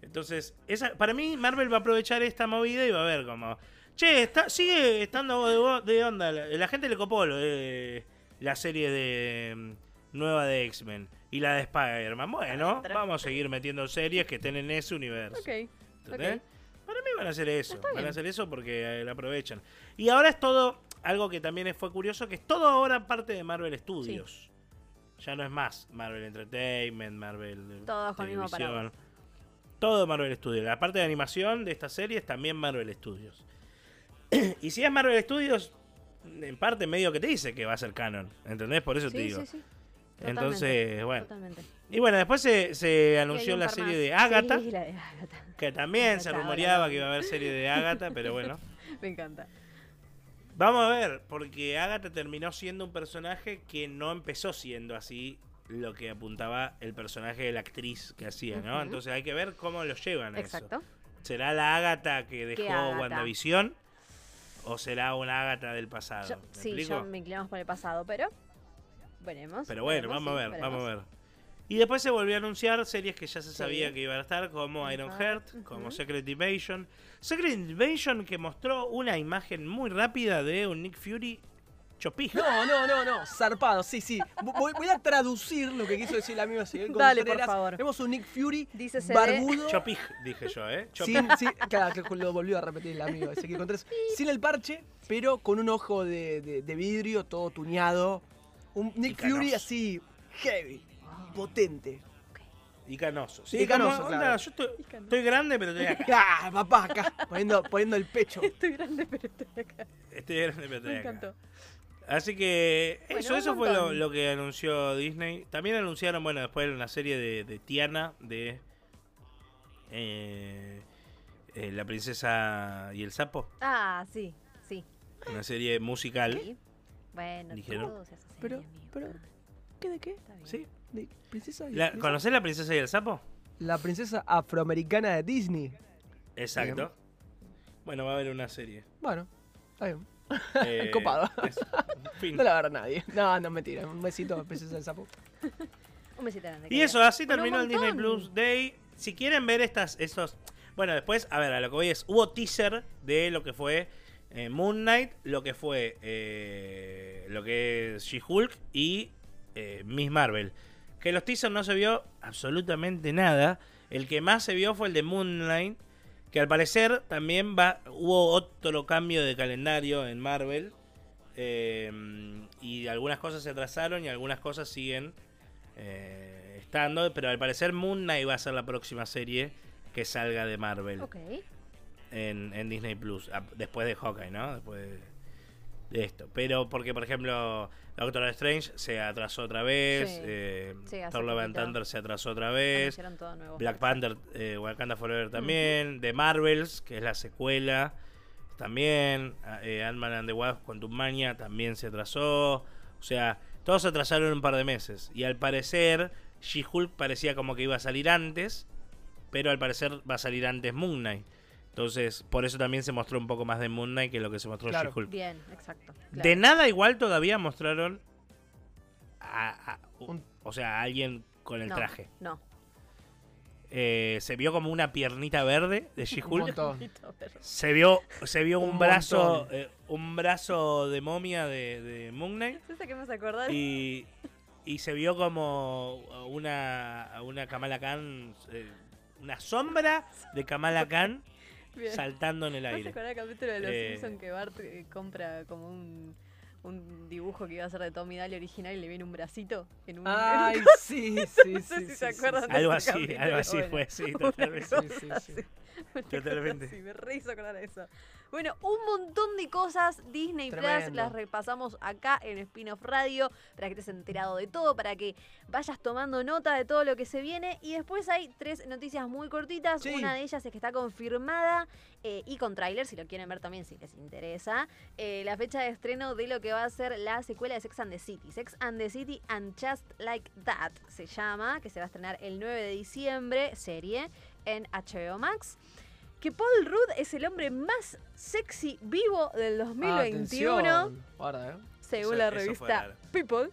Entonces, esa, para mí, Marvel va a aprovechar esta movida y va a ver como. Che, está, sigue estando de, de onda. La, la gente le copó lo de la serie de mm, nueva de X-Men y la de Spider-Man. Bueno, Otra. vamos a seguir metiendo series que estén en ese universo. Ok. ¿Entendés? ok. Para mí van a hacer eso. Van a hacer eso porque eh, la aprovechan. Y ahora es todo, algo que también fue curioso, que es todo ahora parte de Marvel Studios. Ya no es más Marvel Entertainment, Marvel Todos con el mismo. Todo Marvel Studios. La parte de animación de esta serie es también Marvel Studios. y si es Marvel Studios, en parte medio que te dice que va a ser canon. ¿Entendés? Por eso te digo. sí, sí. Entonces, bueno. Totalmente. Y bueno, después se, se anunció un la serie de Agatha. Sí, la de Agatha. Que también se rumoreaba que iba a haber serie de Agatha, pero bueno. Me encanta. Vamos a ver, porque Agatha terminó siendo un personaje que no empezó siendo así lo que apuntaba el personaje de la actriz que hacía, ¿no? Entonces hay que ver cómo lo llevan a Exacto. eso. ¿Será la Agatha que dejó? WandaVision? ¿O será una Agatha del pasado? Yo- ¿Me sí, explico? yo me inclinamos por el pasado, pero veremos. Pero bueno, veremos, vamos a ver, vamos a ver. Y después se volvió a anunciar series que ya se Sí. sabía que iban a estar, como Iron Ironheart, Heart, como. Secret Invasion. Secret Invasion que mostró una imagen muy rápida de un Nick Fury chopija. No, no, no, no, zarpado, sí, sí. Voy, voy a traducir lo que quiso decir la amiga Miguel Dale, por favor. Vemos un Nick Fury Dícese de- barbudo. Chopij, dije yo, ¿eh? Chopij. Sin, sí, claro, que lo volvió a repetir el amigo Ezequiel Contreras. Sin el parche, pero con un ojo de, de- de vidrio todo tuñado. Un Nick. Fury así, heavy, potente. Y canoso. Sí, Y canoso, como, claro. onda, yo estoy, estoy grande, pero estoy acá. ¡Ah, papá! Acá, poniendo, poniendo el pecho. Estoy grande, pero estoy acá. Estoy grande, pero estoy Me acá. encantó. Así que Bueno, eso, eso fue lo, que anunció Disney. También anunciaron, bueno, después una serie de, de Tiana, de eh, eh, La princesa y el sapo. Ah, sí, sí. Una serie musical. sí. Bueno, Dijeron. todo se hace serie, Pero, amigo. pero, ¿qué de qué? Está bien. ¿Sí? ¿De princesa? y- La- princesa? ¿Conocés La princesa y el sapo? La princesa afroamericana de Disney. Exacto. Bueno, va a haber una serie. Bueno, está bien. Eh, Copado. Fin. No la va a ver nadie. No, no, mentira. Un besito, princesa del sapo. Un besito grande. Y eso, así terminó el Disney. Plus Day. Si quieren ver estas, estos. Bueno, después, a ver, a lo que voy es. Hubo teaser de lo que fue eh, Moon Knight, lo que fue. eh, lo que es She-Hulk y eh, Miss Marvel. Que los teasers no se vio absolutamente nada. El que más se vio fue el de Moon Knight. Que al parecer también va. Hubo otro cambio de calendario en Marvel. eh, y algunas cosas se atrasaron y algunas cosas siguen eh, estando, pero al parecer Moon Knight va a ser la próxima serie que salga de Marvel Ok. en, en Disney Plus, a- después de Hawkeye, ¿no? Después de, de esto. Pero porque, por ejemplo, Doctor Strange se atrasó otra vez, Sí. eh, Sí, Thor Love and. Thunder se atrasó otra vez. Black Panther, eh, Wakanda Forever también, The Marvels, que es la secuela, también, eh, Ant-Man and the Wasp Quantumania también se atrasó, o sea, todos se atrasaron un par de meses, y al parecer She-Hulk parecía como que iba a salir antes, pero al parecer va a salir antes Moon Knight. Entonces, por eso también se mostró un poco más de Moon Knight que lo que se mostró Claro. She-Hulk. Bien, exacto. De nada igual todavía mostraron a, a- Un- o sea, a alguien con el No, traje. No. Eh, se vio como una piernita verde de She-Hulk. Se vio, se vio un, Un brazo, eh, un brazo de momia de, de Moon Knight ¿Sabes a qué me y, y se vio como una, una Kamala Khan, eh, una sombra de Kamala Khan Bien. saltando en el ¿Me hace aire. acordar el capítulo de Los Eh. Simpsons que Bart eh, compra como un, un dibujo que iba a ser de Tommy Daly original y le viene un bracito en un... en un Ay, sí, sí, No sí. sé si sí, se sí, acuerdan sí. de Algo ese así, capítulo, algo así bueno. fue, sí, totalmente. Sí, sí, sí. así. Totalmente. me re hizo acordar eso. Bueno, un montón de cosas Disney Plus las repasamos acá en Spin-off Radio para que estés enterado de todo, para que vayas tomando nota de todo lo que se viene. Y después hay tres noticias muy cortitas. Sí. Una de ellas es que está confirmada eh, y con tráiler, si lo quieren ver también, si les interesa, eh, la fecha de estreno de lo que va a ser la secuela de Sex and the City. Sex and the City and Just Like That se llama, que se va a estrenar el 9 de diciembre, serie en HBO Max. Que Paul Rudd es el hombre más sexy vivo del 2021, Atención. Guarda, ¿eh? según Eso- la revista. People.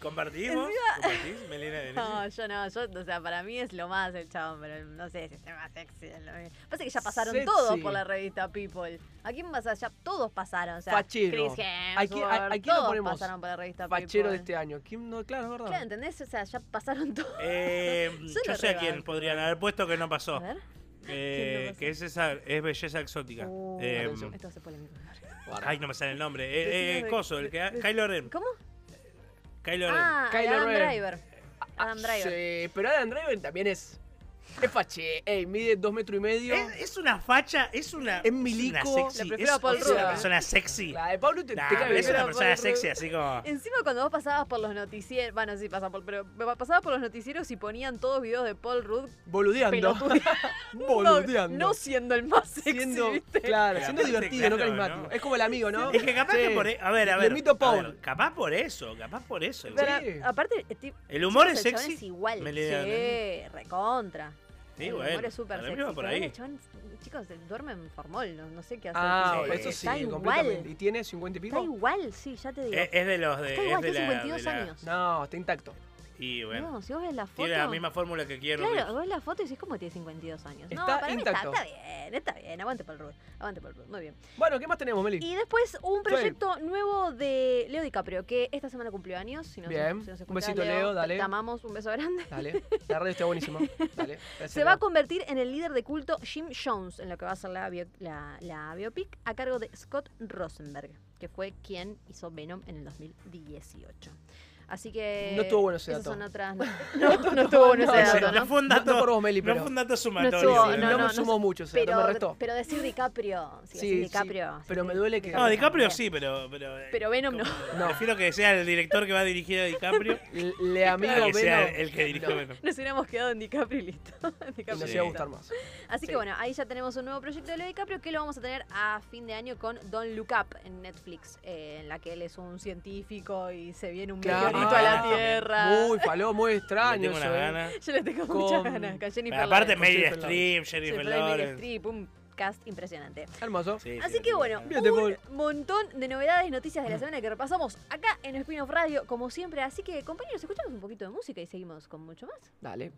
¿Compartimos? ¿Compartís, Melina? No, yo no, yo, o sea, para mí es lo más el chabón, pero no sé si es el más sexy. es lo mismo. Pasa que ya pasaron Sexy. todos por la revista People. ¿A quién vas a ya Todos pasaron, o sea, Fachero. Chris ¿A quién- a- a Hemsworth, quién lo todos ponemos? pasaron por la revista Fachero de este año. ¿Quién no? Claro, es verdad. Claro, ¿entendés? O sea, ya pasaron todos. Eh, Yo yo lo sé a quién podrían haber puesto que no pasó. A ver. Eh, que es esa, es belleza exótica. Uh, Eh, esto hace polémico. Ay, no me sale el nombre. Eh, eh, Coso, el que de- Kylo Ren. ¿Cómo? Kylo Ren. Ah, Kylo Adam Ren. Driver. Adam Driver. Sí, pero Adam Driver también es. Es faché. Ey, mide dos metros y medio. Es, es una facha, es una. Es milico. una sexy, Le prefiero es, a Paul es una persona sexy. La de Pablo te, Nah, te cae pero es una persona Paul sexy, así como. Encima cuando vos pasabas por los noticieros, bueno, sí pasa por, pero pasabas por los noticieros y ponían todos videos de Paul Rudd Boludeando. Boludeando. No, no siendo el más sexy, siendo, ¿viste? claro, siendo divertido, no carismático. ¿no? Es como el amigo, ¿no? Es que capaz Sí. que por e- A ver, a Le ver. invito a a Paul. ver, capaz por eso, capaz por eso. Pero, igual. Sí. aparte, el tip- El humor es sexy. es igual. Sí, recontra. Sí, el bueno, humor es súper sexy. pero ahí. el chabón, chicos, duerme en formol, no, no sé qué hacer. Ah, Sí, eso sí, está igual. ¿Y tiene 50 y Está pico? igual, sí, ya te digo. Es, es de los de. está igual, es de tiene la, 52 de la- años. No, está intacto. Y bueno, No, si vos ves la foto. tiene la misma fórmula que quiero. Claro, vos ves la foto y decís, ¿cómo tiene 52 años? no, Está para intacto. mí está, está bien, está bien. Aguante por el Ruth. Aguante por el Ruth. Muy bien. Bueno, ¿qué más tenemos, Meli? Y después un proyecto nuevo de Leo DiCaprio, que esta semana cumplió años. Si nos, Bien. si nos Un besito, Leo, dale. Te amamos, un beso grande. Dale, la radio está buenísima. Dale. gracias, Se va a convertir en el líder de culto Jim Jones en lo que va a ser la, bio- la, la biopic a cargo de Scott Rosenberg, que fue quien hizo Venom en el 2018. Así que. No estuvo bueno ese dato. son otras. No, no, no estuvo bueno No, ese no, dato, no ¿no? fue un No- dato, no por vos, Meli, no pero- fue un dato estuvo- sumatorio. no, sí. no, no, me no sumó mucho, o sea, Pero, no me restó. pero decir DiCaprio. Sí, Sí, DiCaprio. pero me duele que- No, DiCaprio sí, pero. pero Pero Venom no. No. Prefiero que sea el director que va a dirigir a DiCaprio Le- amigo que sea el que dirigió No, Venom. Nos hubiéramos quedado en DiCaprio y listo. DiCaprio nos iba a gustar más. Así Sí. que bueno, ahí ya tenemos un nuevo proyecto de Leo DiCaprio que lo vamos a tener a fin de año con Don't Look Up en Netflix, eh, en la que él es un científico y se viene un Claro. meteorito a la Ah, Tierra. Muy faló, muy extraño unas eh. ganas. Yo le tengo Con- muchas ganas. Con Jennifer Aparte. Meryl Streep, Jennifer Lawrence. Un cast impresionante. Hermoso. Sí, Así sí, que sí. bueno, un montón de novedades y noticias de la semana que repasamos acá en Spin-off Radio, como siempre. Así que, compañeros, escuchamos un poquito de música y seguimos con mucho más. Dale.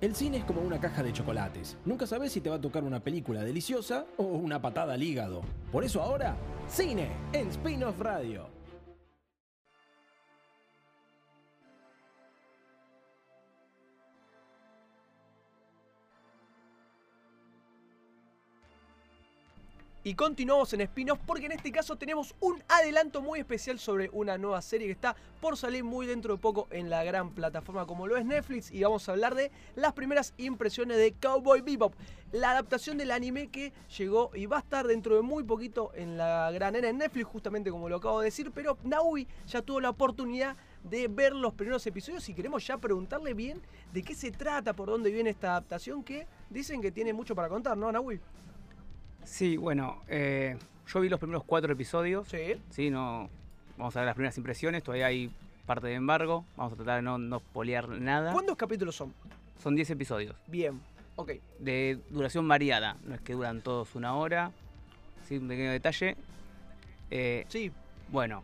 El cine es como una caja de chocolates. Nunca sabes si te va a tocar una película deliciosa o una patada al hígado. Por eso ahora, cine en Spin-off Radio. Y continuamos en spin-off porque en este caso tenemos un adelanto muy especial sobre una nueva serie que está por salir muy dentro de poco en la gran plataforma como lo es Netflix y vamos a hablar de las primeras impresiones de Cowboy Bebop, la adaptación del anime que llegó y va a estar dentro de muy poquito en la gran era en Netflix justamente como lo acabo de decir, pero Naui ya tuvo la oportunidad de ver los primeros episodios y queremos ya preguntarle bien de qué se trata, por dónde viene esta adaptación que dicen que tiene mucho para contar, ¿no, Naui? Sí, bueno, eh, yo vi los primeros cuatro episodios. Sí. Sí, no. Vamos a ver las primeras impresiones. Todavía hay parte de embargo. Vamos a tratar de no, no spoilear nada. ¿Cuántos capítulos son? Son 10 episodios. Bien, ok. De duración variada. No es que duran todos una hora. Sí, un pequeño detalle. Eh, Sí, bueno.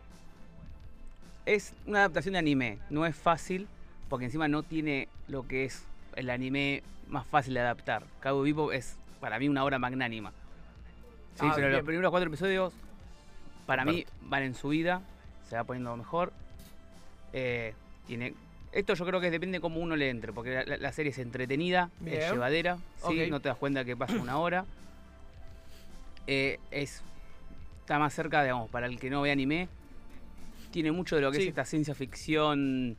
Es una adaptación de anime. No es fácil. Porque encima no tiene lo que es el anime más fácil de adaptar. Cowboy Bebop es para mí una obra magnánima. Sí, Ah, pero bien. los primeros cuatro episodios para mí van en su vida. Se va poniendo mejor. Eh, tiene, esto yo creo que depende cómo uno le entre. Porque la, serie es entretenida, Bien. es llevadera. No te das cuenta que pasa una hora. Eh, es está más cerca, digamos, para el que no ve anime, tiene mucho de lo que Sí. es esta ciencia ficción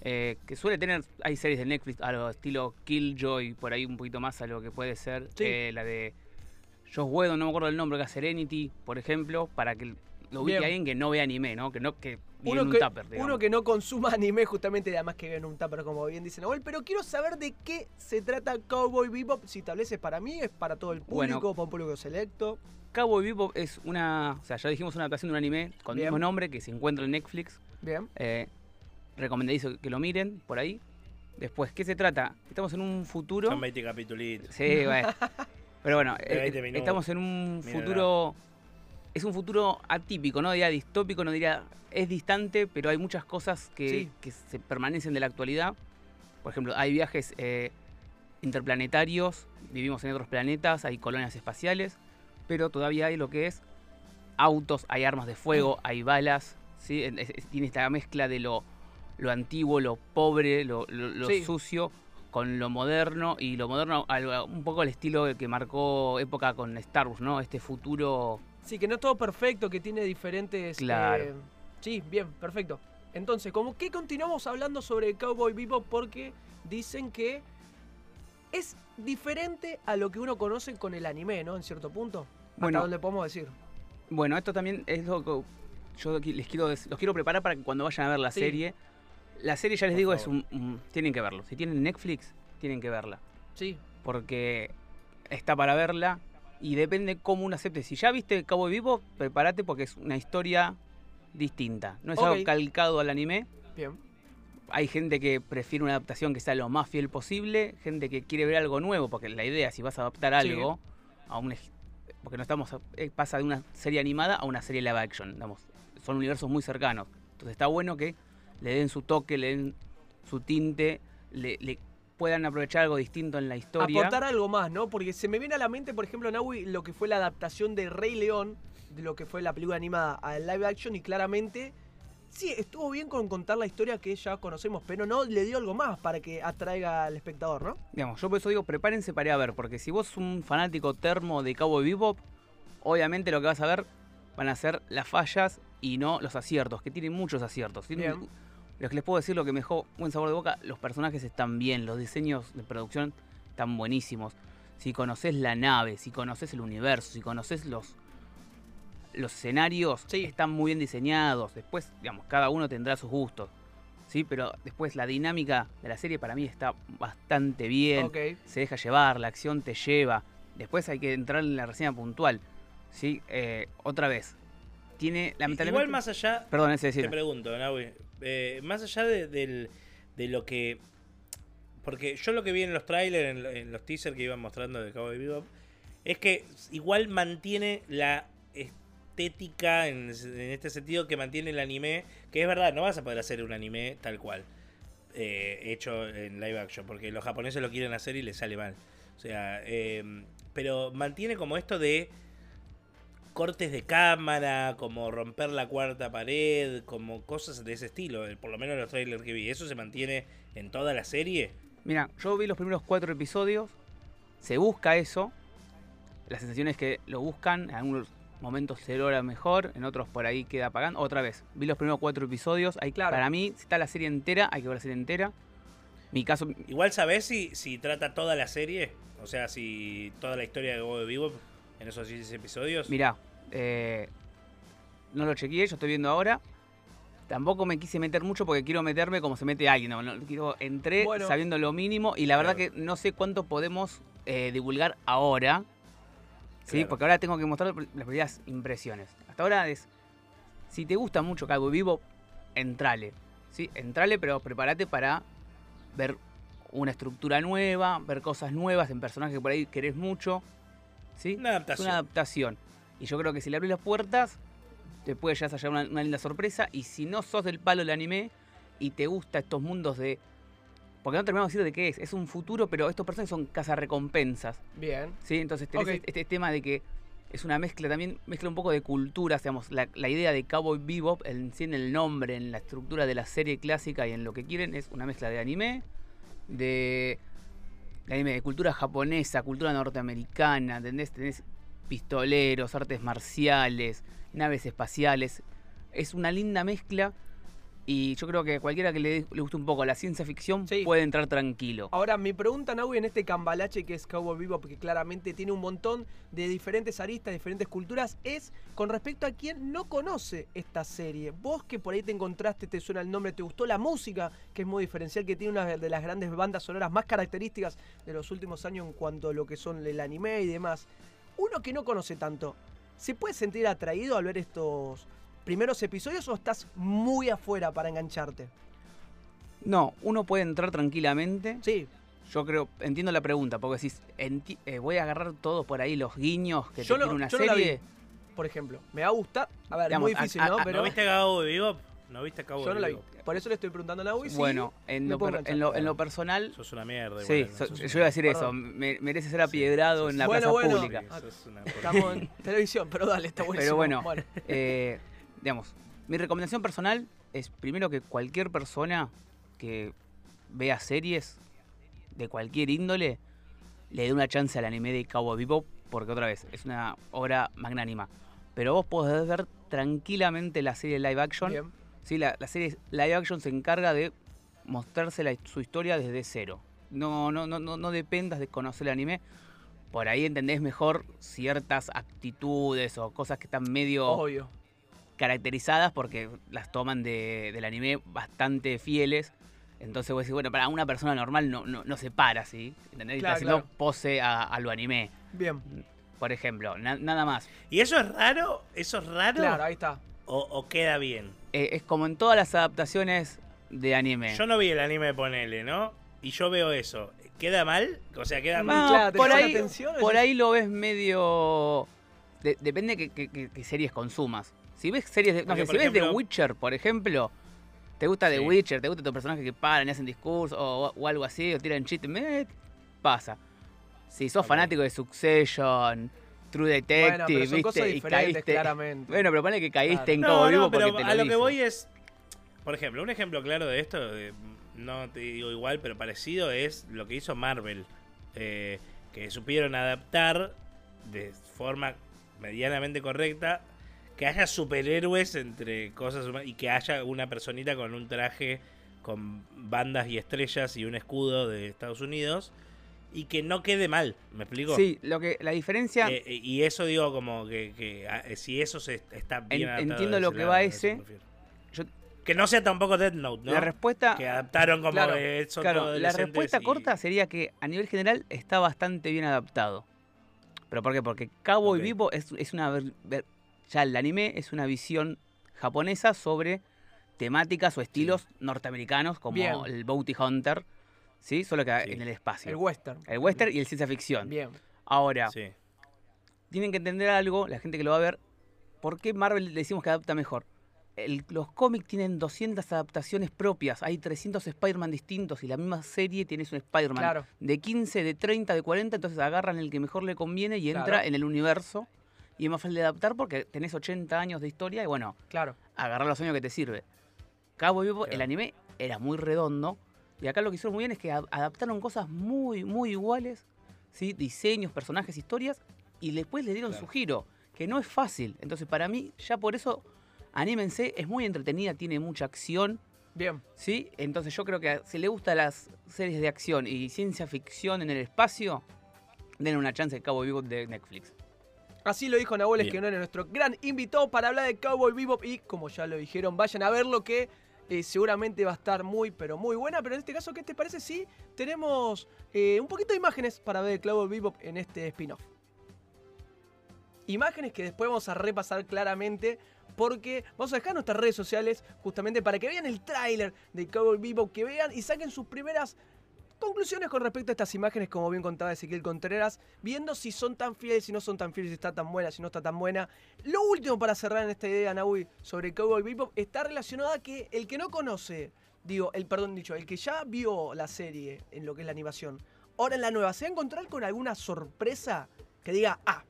eh, que suele tener, hay series de Netflix a lo estilo Killjoy, por ahí un poquito más a lo que puede ser Sí. eh, la de Josh Whedon, no me acuerdo el nombre, que es Serenity, por ejemplo, para que lo ubique Bien. alguien que no ve anime, ¿no? Que no que uno en un que, tupper, digamos. uno que no consuma anime justamente, además que vive en un tupper, como bien dice Nahuel, pero quiero saber de qué se trata Cowboy Bebop, si tal vez es para mí, es para todo el público, Bueno. para un público selecto. Cowboy Bebop es una, o sea, ya dijimos una adaptación de un anime con el mismo nombre que se encuentra en Netflix. Bien, Eh, recomendadísimo que lo miren por ahí. Después, ¿qué se trata? Estamos en un futuro. Son 20 capítulos. Sí, bueno. Pero bueno, eh, 20 minutos. estamos en un futuro. Es un futuro atípico, no diría distópico, no diría. Es distante, pero hay muchas cosas que, Sí. que se permanecen de la actualidad. Por ejemplo, hay viajes eh, interplanetarios, vivimos en otros planetas, hay colonias espaciales, pero todavía hay lo que es autos, hay armas de fuego, hay balas, ¿sí? Es- es- tiene esta mezcla de lo, lo antiguo, lo pobre, lo, lo- lo Sí. sucio, con lo moderno, y lo moderno un poco al estilo que marcó época con Star Wars, ¿no? Este futuro... sí, que no es todo perfecto, que tiene diferentes... Claro. eh, sí, bien, perfecto. Entonces, como que continuamos hablando sobre Cowboy Bebop porque dicen que es diferente a lo que uno conoce con el anime, ¿no? En cierto punto. Bueno. Hasta donde podemos decir. Bueno, esto también es lo que yo les quiero, los quiero preparar para que cuando vayan a ver la Sí. serie, la serie ya les Por digo es un, un- tienen que verlo. Si tienen Netflix, tienen que verla. Sí, porque está para verla y depende cómo uno acepte. Si ya viste Cowboy Vivo, prepárate porque es una historia distinta. No es algo calcado al anime. bien. Hay gente que prefiere una adaptación que sea lo más fiel posible, gente que quiere ver algo nuevo, porque la idea, si vas a adaptar Sí. algo a un porque no estamos eh, pasa de una serie animada a una serie live action, digamos. Son universos muy cercanos. Entonces está bueno que le den su toque, le den su tinte, le, le puedan aprovechar algo distinto en la historia. Aportar algo más, ¿no? Porque se me viene a la mente, por ejemplo, Naui, lo que fue la adaptación de Rey León, de lo que fue la película animada al live action, y claramente, sí, estuvo bien con contar la historia que ya conocemos, pero no le dio algo más para que atraiga al espectador, ¿no? Digamos, yo por eso digo, prepárense para ir a ver, porque si vos sos un fanático termo de Cowboy Bebop, obviamente lo que vas a ver van a ser las fallas y no los aciertos, que tienen muchos aciertos. Tienen- Bien. Lo que les puedo decir, lo que me dejó buen sabor de boca, los personajes están bien, los diseños de producción están buenísimos. Si conoces la nave, si conoces el universo, si conoces los, los escenarios, Sí. están muy bien diseñados. Después, digamos, cada uno tendrá sus gustos. Sí, pero después la dinámica de la serie para mí está bastante bien se deja llevar, la acción te lleva. Después hay que entrar en la reseña puntual. ¿sí? Eh, otra vez. Tiene, lamentablemente... Igual más allá, Perdón, ese te decir. pregunto, Naui, eh, más allá de, del- de lo que... Porque yo lo que vi en los trailers, en los teasers que iban mostrando de Cowboy Bebop, es que igual mantiene la estética en, en este sentido que mantiene el anime, que es verdad, no vas a poder hacer un anime tal cual, eh, hecho en live action, porque los japoneses lo quieren hacer y les sale mal. O sea, eh, pero mantiene como esto de cortes de cámara, como romper la cuarta pared, como cosas de ese estilo, eh, por lo menos en los trailers que vi. ¿Eso se mantiene en toda la serie? Mira, yo vi los primeros cuatro episodios. Se busca eso. La sensación es que lo buscan. En algunos momentos se logra mejor. En otros por ahí queda apagando. Otra vez, vi los primeros cuatro episodios. Hay, Claro. Para mí, si está la serie entera, hay que ver la serie entera. Mi caso, Igual sabés si, si trata toda la serie, o sea, si toda la historia de Gogo Vivo en esos 16 episodios. Mirá, eh, no lo chequeé, yo estoy viendo ahora. Tampoco me quise meter mucho porque quiero meterme como se mete alguien. No, no, quiero, entré Bueno. sabiendo lo mínimo y la verdad que no sé cuánto podemos eh, divulgar ahora. ¿sí? Claro. Porque ahora tengo que mostrar las primeras impresiones. Hasta ahora es, si te gusta mucho Cabo Vivo, entrale. ¿sí? Entrale, pero prepárate para ver una estructura nueva, ver cosas nuevas en personajes que por ahí querés mucho. ¿Sí? Una Es adaptación. una adaptación. Y yo creo que si le abrís las puertas, te puede ya hallar una, una linda sorpresa. Y si no sos del palo del anime y te gusta estos mundos de. Porque no terminamos de decir de qué es. Es un futuro, pero estos personajes son cazarrecompensas. Bien. ¿sí? Entonces tenés este, este tema de que es una mezcla también, mezcla un poco de culturas, digamos, la, la idea de Cowboy Bebop, en sí en el nombre, en la estructura de la serie clásica y en lo que quieren, es una mezcla de anime, de, de cultura japonesa, cultura norteamericana, ¿entendés? Tenés pistoleros, artes marciales, naves espaciales. Es una linda mezcla y yo creo que cualquiera que le, le guste un poco la ciencia ficción Sí. puede entrar tranquilo. Ahora, mi pregunta, Naui, en este cambalache que es Cowboy Bebop, que claramente tiene un montón de diferentes aristas, diferentes culturas, es con respecto a quien no conoce esta serie. Vos que por ahí te encontraste, te suena el nombre, te gustó la música, que es muy diferencial, que tiene una de las grandes bandas sonoras más características de los últimos años en cuanto a lo que son el anime y demás. Uno que no conoce tanto, ¿se puede sentir atraído al ver estos primeros episodios o estás muy afuera para engancharte? No, uno puede entrar tranquilamente. Sí, Yo creo, entiendo la pregunta, porque si voy a agarrar todos por ahí los guiños que Yo te tiene una yo no la serie. por ejemplo. Me va a gustar. A ver, Digamos, muy difícil, a- ¿no? Pero ¿No viste Cowboy Bebop? ¿No viste Cowboy yo no la vi. Por eso le estoy preguntando a Naui. sí, bueno, en lo, per- en, lo, en lo personal, Sos una mierda. sí, igual, so- yo iba a decir eso, me- merece ser apiedrado en la Bueno, plaza bueno. pública. Sí, sos una Estamos en televisión, pero dale, está buenísimo. Pero bueno, Eh, digamos, mi recomendación personal es primero que cualquier persona que vea series de cualquier índole le dé una chance al anime de Cowboy Bebop porque otra vez es una obra magnánima. Pero vos podés ver tranquilamente la serie live action. Bien. Sí, la, la serie live action se encarga de mostrarse la- su historia desde cero. No, no, no, no, no dependas de conocer el anime. Por ahí entendés mejor ciertas actitudes o cosas que están medio Obvio. Caracterizadas porque las toman de- del anime bastante fieles. Entonces vos decís, bueno, para una persona normal no, no, no se para, ¿sí? ¿Entendés? Y Claro, está haciendo claro. pose a, a lo anime, Bien. por ejemplo. Na- nada más. ¿Y eso es raro? ¿Eso es raro? Claro, ahí está. ¿O, o queda bien? Eh, es como en todas las adaptaciones de anime. Yo no vi el anime de Ponele, ¿no? Y yo veo eso. ¿Queda mal? O sea, queda mal. No, Claro, te por ahí, atención, por ahí lo ves medio... de- depende qué- qué series consumas. Si ves series de... No Porque, sé, por si ves The ejemplo- Witcher, por ejemplo, ¿Te gusta The Sí. Witcher? ¿Te gusta estos personajes que paran y hacen discurso o, o algo así? ¿O tiran chistes? Me pasa. Si sos fanático de Succession, True Detective, Bueno, pero son cosas ¿viste? Y diferentes, caíste. claramente. Bueno, pero ponle que caíste Claro. en Cabo No, Vivo no, pero porque te a lo que voy es. Por ejemplo, un ejemplo claro de esto, de- no te digo igual, pero parecido, es lo que hizo Marvel. eh, que supieron adaptar de forma medianamente correcta que haya superhéroes entre cosas y que haya una personita con un traje con bandas y estrellas y un escudo de Estados Unidos y que no quede mal, ¿me explico? Sí, lo que, la diferencia. Eh, eh, y eso digo como que, que, ah, eh, si eso se está bien En- adaptado entiendo lo que lado, va a eso ese. Yo- Que no sea tampoco Death Note, ¿no? La respuesta. Que adaptaron como Claro, son Claro, la respuesta y- corta sería que a nivel general está bastante bien adaptado. ¿Pero por qué? Porque Cowboy Ok. Vivo es, es una. ver- ver- ya el anime es una visión japonesa sobre temáticas o estilos norteamericanos como Bien. el Bounty Hunter, ¿sí? Solo que Sí. en el espacio. El western. El western y el ciencia ficción. Bien. Ahora, Sí. tienen que entender algo, la gente que lo va a ver, ¿por qué Marvel le decimos que adapta mejor? El- los cómics tienen 200 adaptaciones propias, hay 300 Spider-Man distintos y la misma serie tienes un Spider-Man Claro. de 15, de 30, de 40, entonces agarran el que mejor le conviene y entra Claro. en el universo y es más fácil de adaptar porque tenés 80 años de historia y bueno, Claro. agarrar los años que te sirve. Cabo Vivo, el anime era muy redondo y acá lo que hicieron muy bien es que adaptaron cosas muy, muy iguales, ¿sí? diseños, personajes, historias y después le dieron Claro. su giro, que no es fácil. Entonces para mí, ya por eso, anímense, es muy entretenida, tiene mucha acción. Bien. ¿Sí? Entonces yo creo que si le gustan las series de acción y ciencia ficción en el espacio, den una chance al Cabo Vivo de Netflix. Así lo dijo Nahuel Bien. Esquenone, nuestro gran invitado para hablar de Cowboy Bebop. Y como ya lo dijeron, vayan a verlo que eh, seguramente va a estar muy, pero muy buena. Pero en este caso, ¿qué te parece si tenemos eh, un poquito de imágenes para ver Cowboy Bebop en este spin-off? Imágenes que después vamos a repasar claramente porque vamos a dejar nuestras redes sociales justamente para que vean el tráiler de Cowboy Bebop, que vean y saquen sus primeras conclusiones con respecto a estas imágenes, como bien contaba Ezequiel Contreras, viendo si son tan fieles, si no son tan fieles, si está tan buena, si no está tan buena. Lo último para cerrar en esta idea, Naui, sobre Cowboy Bebop, está relacionado a que el que no conoce, digo, el perdón dicho, el que ya vio la serie en lo que es la animación, ahora en la nueva, ¿se va a encontrar con alguna sorpresa que diga, ah,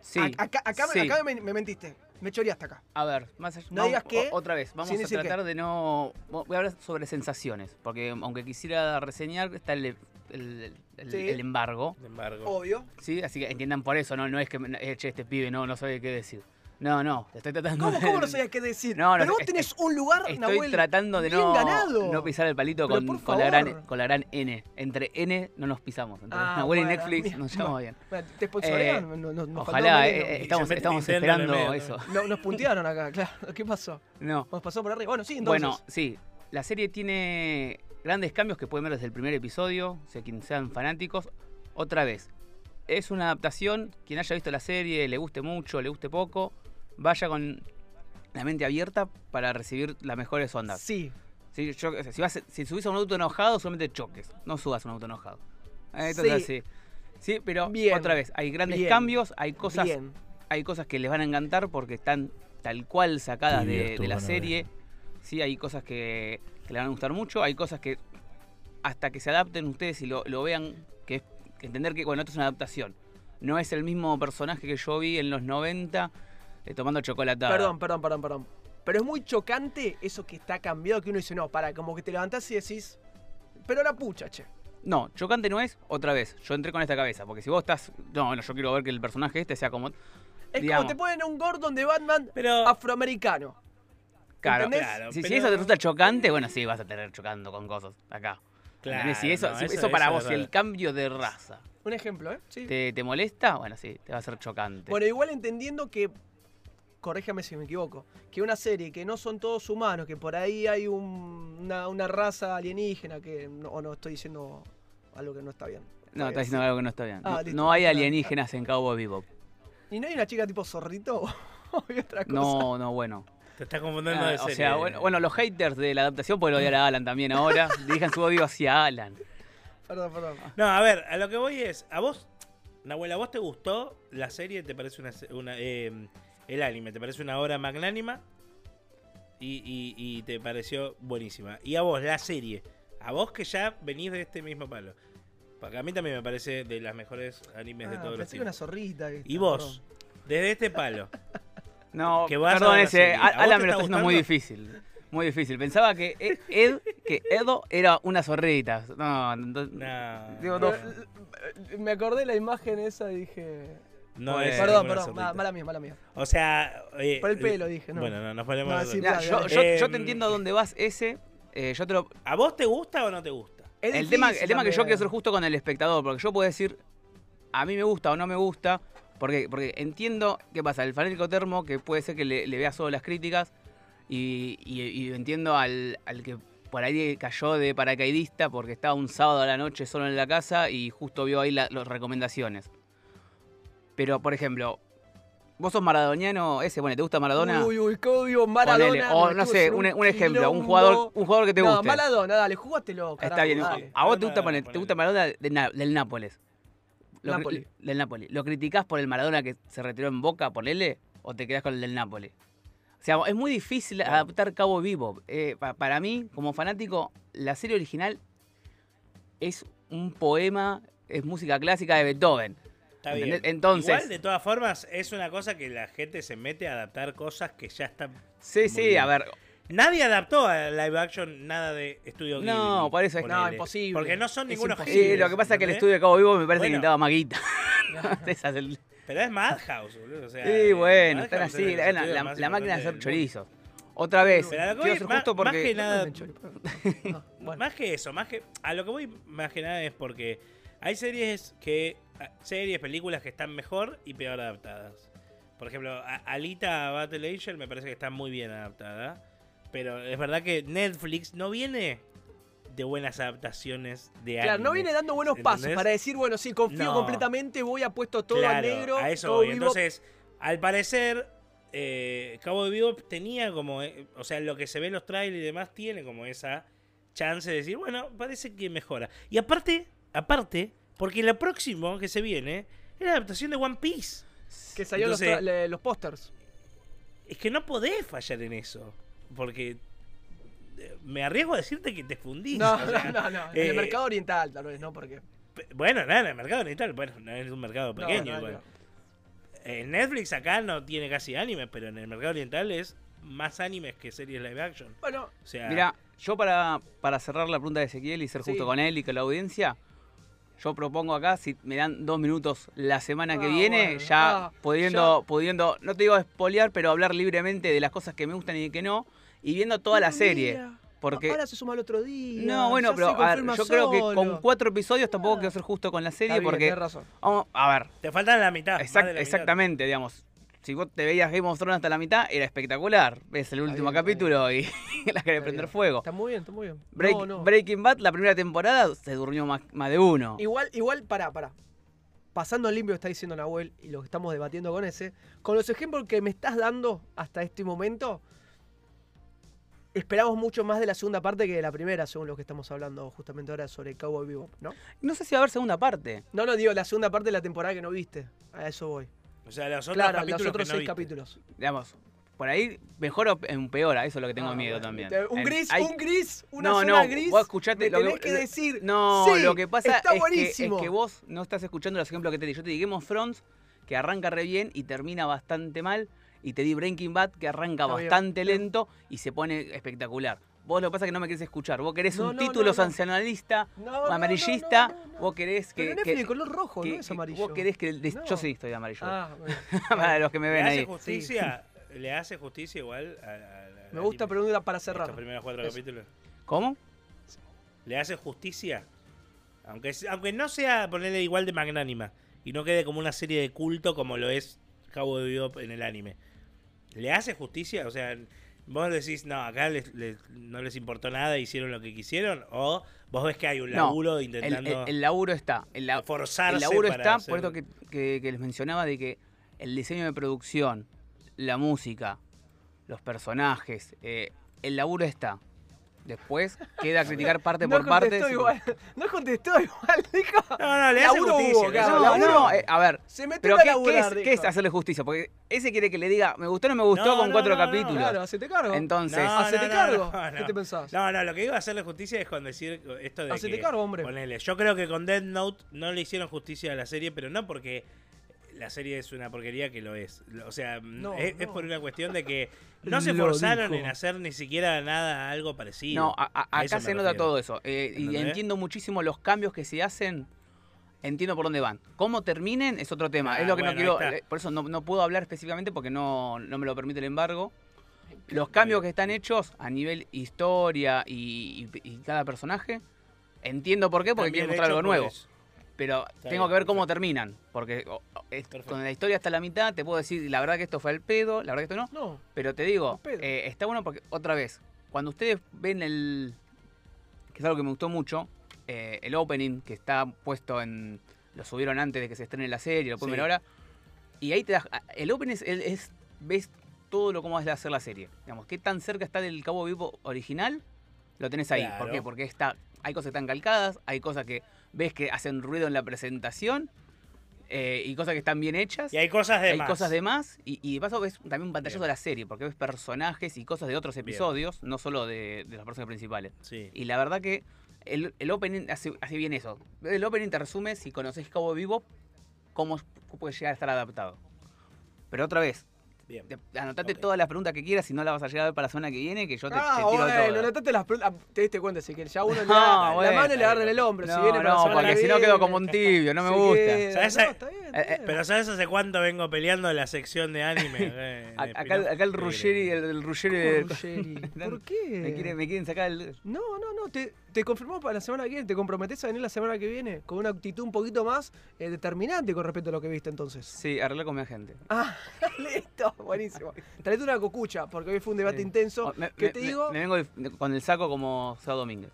Sí. acá, acá me- sí. acá me, me mentiste, me choreaste acá? A ver, más allá, No vamos- digas que, otra vez, vamos a tratar de no. Voy a hablar sobre sensaciones, porque aunque quisiera reseñar, está el, el- el- Sí. el embargo. Obvio. ¿sí? Así que entiendan por eso, no, no es que me- eh, che, este pibe no, no sabe qué decir. No, no, te estoy tratando ¿Cómo, de- cómo no sabías qué decir? No, no, Pero vos tenés un lugar, Estoy Nahuel, tratando de bien no, ganado. no pisar el palito Pero con, la gran, favor. con la gran N. Entre N no nos pisamos. Entre Ah, Nahuel y Netflix nos llevamos bien. ¿Te sponsorean? Eh, No- no- Ojalá, eh, estamos, esperando medio eso. nos puntearon acá, claro. ¿Qué pasó? No. Nos pasó por arriba. Bueno, sí, entonces. Bueno, sí, la serie tiene grandes cambios que pueden ver desde el primer episodio, o sea, quienes sean fanáticos. Otra vez, es una adaptación, quien haya visto la serie, le guste mucho, le guste poco, vaya con la mente abierta para recibir las mejores ondas. sí. Sí, yo- o sea, si, vas, si subís a un auto enojado, solamente choques, no subas a un auto enojado. Eh, Entonces, sí. Sí, pero Bien, otra vez, hay grandes bien, cambios, hay cosas Bien. hay cosas que les van a encantar porque están tal cual sacadas de, la serie. Sí, hay cosas que, que les van a gustar mucho, hay cosas que hasta que se adapten ustedes y lo, lo vean, que es entender que, bueno, esto es una adaptación. No es el mismo personaje que yo vi en los 90 eh, tomando chocolatada. Perdón, perdón, perdón, perdón. Pero es muy chocante eso que está cambiado, que uno dice, no, para, como que te levantás y decís, pero la pucha, che. No, chocante no es, otra vez, yo entré con esta cabeza, porque si vos estás, no, bueno, yo quiero ver que el personaje este sea como... Es Digamos. como te ponen un Gordon de Batman Pero. afroamericano. Claro, ¿Entendés? Claro, si, eso te resulta chocante, bueno, sí, vas a tener chocando con cosas acá. Claro, ¿Entendés? Si eso, no, si eso- eso para eso vos, si el cambio de raza Un ejemplo, ¿eh? Sí. te, te molesta, bueno, sí, te va a ser chocante. Bueno, igual entendiendo que, corréjame si me equivoco, que una serie que no son todos humanos, que por ahí hay un- una, una raza alienígena, que no, o no estoy diciendo algo que no está bien. no, estás diciendo algo que no está bien. Ah, no, hay Ah, alienígenas en Cowboy Bebop. ¿Y no hay una chica tipo zorrito? ¿O hay otra cosa? No, no, bueno. Te estás confundiendo Ah, de o serie. sea, bueno, bueno, los haters de la adaptación pueden odiar a Alan también ahora. Dirijan su odio hacia Alan. Perdón, perdón. No, a ver, a lo que voy es. ¿A vos, Nahuel, a vos te gustó la serie? ¿Te parece una. una eh, el anime? ¿Te parece una obra magnánima? y, y- y te pareció buenísima. Y a vos, la serie. A vos que ya venís de este mismo palo. Porque a mí también me parece de las mejores animes de Ah, todos los que una tiempos. zorrita. que Y está, vos, desde este palo. No, Que vas perdón, ese. ¿A vos Alan me lo está haciendo muy difícil. Muy difícil. Pensaba que Ed, Ed- que Edo era una zorrita. No, no, No, Digo, no, Me acordé de la imagen esa y dije. No es perdón, perdón, ma- mala mía, mala mía. O sea. eh, Por el pelo dije, ¿no? Bueno, no, nos ponemos. No, sí, Mira, yo, yo- Eh, yo te entiendo a dónde vas ese. eh, yo te lo- ¿A vos te gusta o no te gusta? Es el tema, el tema que yo quiero ser justo con el espectador, porque yo puedo decir, a mí me gusta o no me gusta, porque, porque entiendo qué pasa, el fanático termo, que puede ser que le, le vea solo las críticas, y, y- y entiendo al, al que por ahí cayó de paracaidista porque estaba un sábado a la noche solo en la casa y justo vio ahí la- las recomendaciones. Pero, por ejemplo, vos sos maradoniano ese, bueno, ¿te gusta Maradona? Uy, uy, cómo Maradona. Ponele, o no sé, un, un ejemplo, un jugador, un jugador que te no, guste. Maradona, dale, jugátelo. Está bien. dale. ¿A vos te gusta, ponele- te gusta Maradona del, Na- del Nápoles? Lo cri- Napoli. Del Napoli. ¿Lo criticás por el Maradona que se retiró en Boca, ponele? ¿O te quedás con el del Nápoles? O sea, es muy difícil adaptar Cabo Vivo. Eh, pa- para mí, como fanático, la serie original es un poema, es música clásica de Beethoven. Está bien. Entonces- Igual, de todas formas, es una cosa que la gente se mete a adaptar cosas que ya están. Sí, sí, bien. a ver. Nadie adaptó a live action nada de estudio No, Ghibli, por eso es-. No, imposible. Porque no son imposible. Sí, lo que pasa es que el estudio de Cabo Vivo me parece que necesitaba maguita. Pero es Madhouse, boludo. O sea, Sí, eh, bueno, están es así, la, estudio la- más la máquina de hacer chorizos. Otra vez, Pero a lo que voy, más- justo más porque... que nada- No, bueno. Más que eso, más que. A lo que voy más que nada es porque hay series que. A- Series, películas que están mejor y peor adaptadas. Por ejemplo, a- Alita Battle Angel me parece que está muy bien adaptada. Pero es verdad que Netflix no viene de buenas adaptaciones de Claro, no anime. viene dando buenos pasos para decir, bueno, sí, confío No. completamente, voy apuesto todo a Claro, negro. A eso todo voy. Entonces, al parecer, eh, Cabo de Vivo tenía como. eh, o sea, lo que se ve en los trailers y demás tiene como esa chance de decir, bueno, parece que mejora. Y aparte, aparte, porque lo próximo que se viene es la adaptación de One Piece. que salieron los, Entonces- los pósters. Es que no podés fallar en eso. Porque. eh, Me arriesgo a decirte que te fundís. No, o sea, no, no, no. En eh, el mercado oriental, tal vez, ¿no? Porque. Bueno, nada, en el mercado oriental, bueno, no es un mercado pequeño. no, igual. no. Eh, Netflix acá no tiene casi anime, pero en el mercado oriental es más animes que series live action. Bueno, O sea, Mira, yo para, para cerrar la pregunta de Ezequiel y ser Sí. justo con él y con la audiencia, yo propongo acá, si me dan dos minutos la semana que Ah, viene, bueno. ya Ah, pudiendo, pudiendo, no te digo espolear, pero hablar libremente de las cosas que me gustan y que no, y viendo toda la serie. Porque. Ahora se suma el otro día. No, bueno, pero a ver, yo creo que con cuatro episodios tampoco Ah. quiero ser justo con la serie, bien, porque. razón. Vamos, a ver, te faltan la mitad. exact- más de la mitad. exactamente, digamos. Si vos te veías Game of Thrones hasta la mitad, era espectacular. Ves el último bien, capítulo y la querés prender bien. fuego. Está muy bien, está muy bien. Break- no, no. Breaking Bad, la primera temporada, se durmió más, más de uno. Igual, igual, pará, pará. Pasando al limpio que está diciendo Nahuel y lo que estamos debatiendo con ese, con los ejemplos que me estás dando hasta este momento, esperamos mucho más de la segunda parte que de la primera, según lo que estamos hablando justamente ahora sobre Cowboy Bebop, ¿no? No sé si va a haber segunda parte. No, no, digo la segunda parte de la temporada que no viste. A eso voy. O sea, los otros claro, capítulos los otros que no seis viste. capítulos. Digamos, por ahí mejor o empeora, eso es lo que tengo Ah, miedo bueno. también. Un gris, hay- un gris, una No, zona no, gris. vos escuchate me lo que- tenés que, decir. No, sí, lo que pasa está es, que, es buenísimo. que vos no estás escuchando los ejemplos que te di. Yo te di Game of Thrones, que arranca re bien y termina bastante mal. Y te di Breaking Bad, que arranca Está bastante bien. lento y se pone espectacular. Vos lo que pasa es que no me querés escuchar. Vos querés No, un no, título sancionalista, No, no, no, amarillista. no, no, no. Vos querés Pero que. Netflix que- de color rojo, que- no es amarillo. Vos querés que. de-. Yo sí estoy de amarillo. Ah, bueno. Para los que me ¿Le ven hace ahí. justicia? ¿Le hace justicia igual a, a- a- Me gusta anime? pregunta para Estos cerrar. primeros cuatro Eso. capítulos. ¿Cómo? ¿Le hace justicia? Aunque, aunque no sea ponerle igual de magnánima y no quede como una serie de culto como lo es Cabo de Bebop en el anime. ¿Le hace justicia? O sea, vos decís, no, acá les- les- no les importó nada, hicieron lo que quisieron. O vos ves que hay un No, laburo El, intentando el- el laburo está. El, la- forzarse. el laburo para está, hacer- por esto que, que- que les mencionaba de que el diseño de producción, la música, los personajes, eh, el laburo está. Después queda criticar parte no por parte. igual. No contestó igual, dijo. No, no, le hace justicia. hubo, claro, No, justicia. no, eh, a ver. Se metió Pero a ¿qué, qué laburar, es, qué es hacerle justicia? Porque ese quiere que le diga, me gustó o no me gustó No, con no, cuatro capítulos. Claro, hacete cargo. Entonces, No, Hacete cargo. no, ¿Qué te pensás? No, no, lo que iba a hacerle justicia es con decir esto de Hacete que, cargo, hombre. ponele, yo creo que con Dead Note no le hicieron justicia a la serie, pero no porque la serie es una porquería que lo es. O sea, No, es, por una cuestión de que no se forzaron en hacer ni siquiera nada algo parecido. no, a- a- A eso acá se nota todo eso. eh, y entiendo muchísimo los cambios que se hacen. Entiendo por dónde van. Cómo terminen es otro tema. Ah, es lo que bueno, no quiero. eh, Por eso no, no puedo hablar específicamente porque no, no me lo permite el embargo. Los cambios que están hechos a nivel historia y, y- y cada personaje, entiendo por qué, porque quieren mostrar algo nuevo. eso. Pero Está tengo bien, que ver cómo perfecto. terminan. Porque con la historia hasta la mitad te puedo decir, la verdad que esto fue el pedo, la verdad que esto no. No. Pero te digo, eh, está bueno porque, otra vez, cuando ustedes ven el. que es algo que me gustó mucho, eh, el opening que está puesto en. lo subieron antes de que se estrene la serie, lo pueden Sí. ver ahora. Y ahí te das. El opening es. es- ves todo lo cómo va a ser la serie. Digamos, qué tan cerca está del Cabo Vivo original, lo tenés ahí. ¿Por qué? Claro. Porque está, hay cosas que están calcadas, hay cosas que ves que hacen ruido en la presentación. eh, y cosas que están bien hechas. Y hay cosas de Hay más. cosas de más y, y de paso ves también un pantallazo Bien. de la serie, porque ves personajes y cosas de otros Bien. episodios, no solo de, de los personajes principales. Sí. Y la verdad que el, el opening hace, hace bien eso. El opening te resume, si conoces Cabo Vivo, cómo puede llegar a estar adaptado. Pero otra vez, Bien. te- anotate Ok. todas las preguntas que quieras, si no la vas a llegar a ver para la semana que viene, que yo te, ah, te tiro bueno, todo. notate las pre- ah, Te diste cuenta, si que ya uno le da bueno, la mano y le agarra bien. el hombro. No, si viene para la no, porque que si no quedo como un tibio, no me gusta. ¿Sabes? No, está bien, está Eh, eh, bien. Pero ¿sabes hace cuánto vengo peleando la sección de anime? Eh, en Acá, acá el Ruggeri, el, el Ruggeri de-. ¿Por qué? me, quiere- me quieren sacar el... No, no, no, te, te confirmamos para la semana que viene. ¿Te comprometes a venir la semana que viene con una actitud un poquito más eh, determinante con respecto a lo que viste entonces? Sí, arregla con mi agente. Ah, listo, buenísimo. Traete una cocucha, porque hoy fue un debate Sí. intenso. Oh, me, ¿Qué me- te me- digo? me vengo con el saco como Sado Domínguez.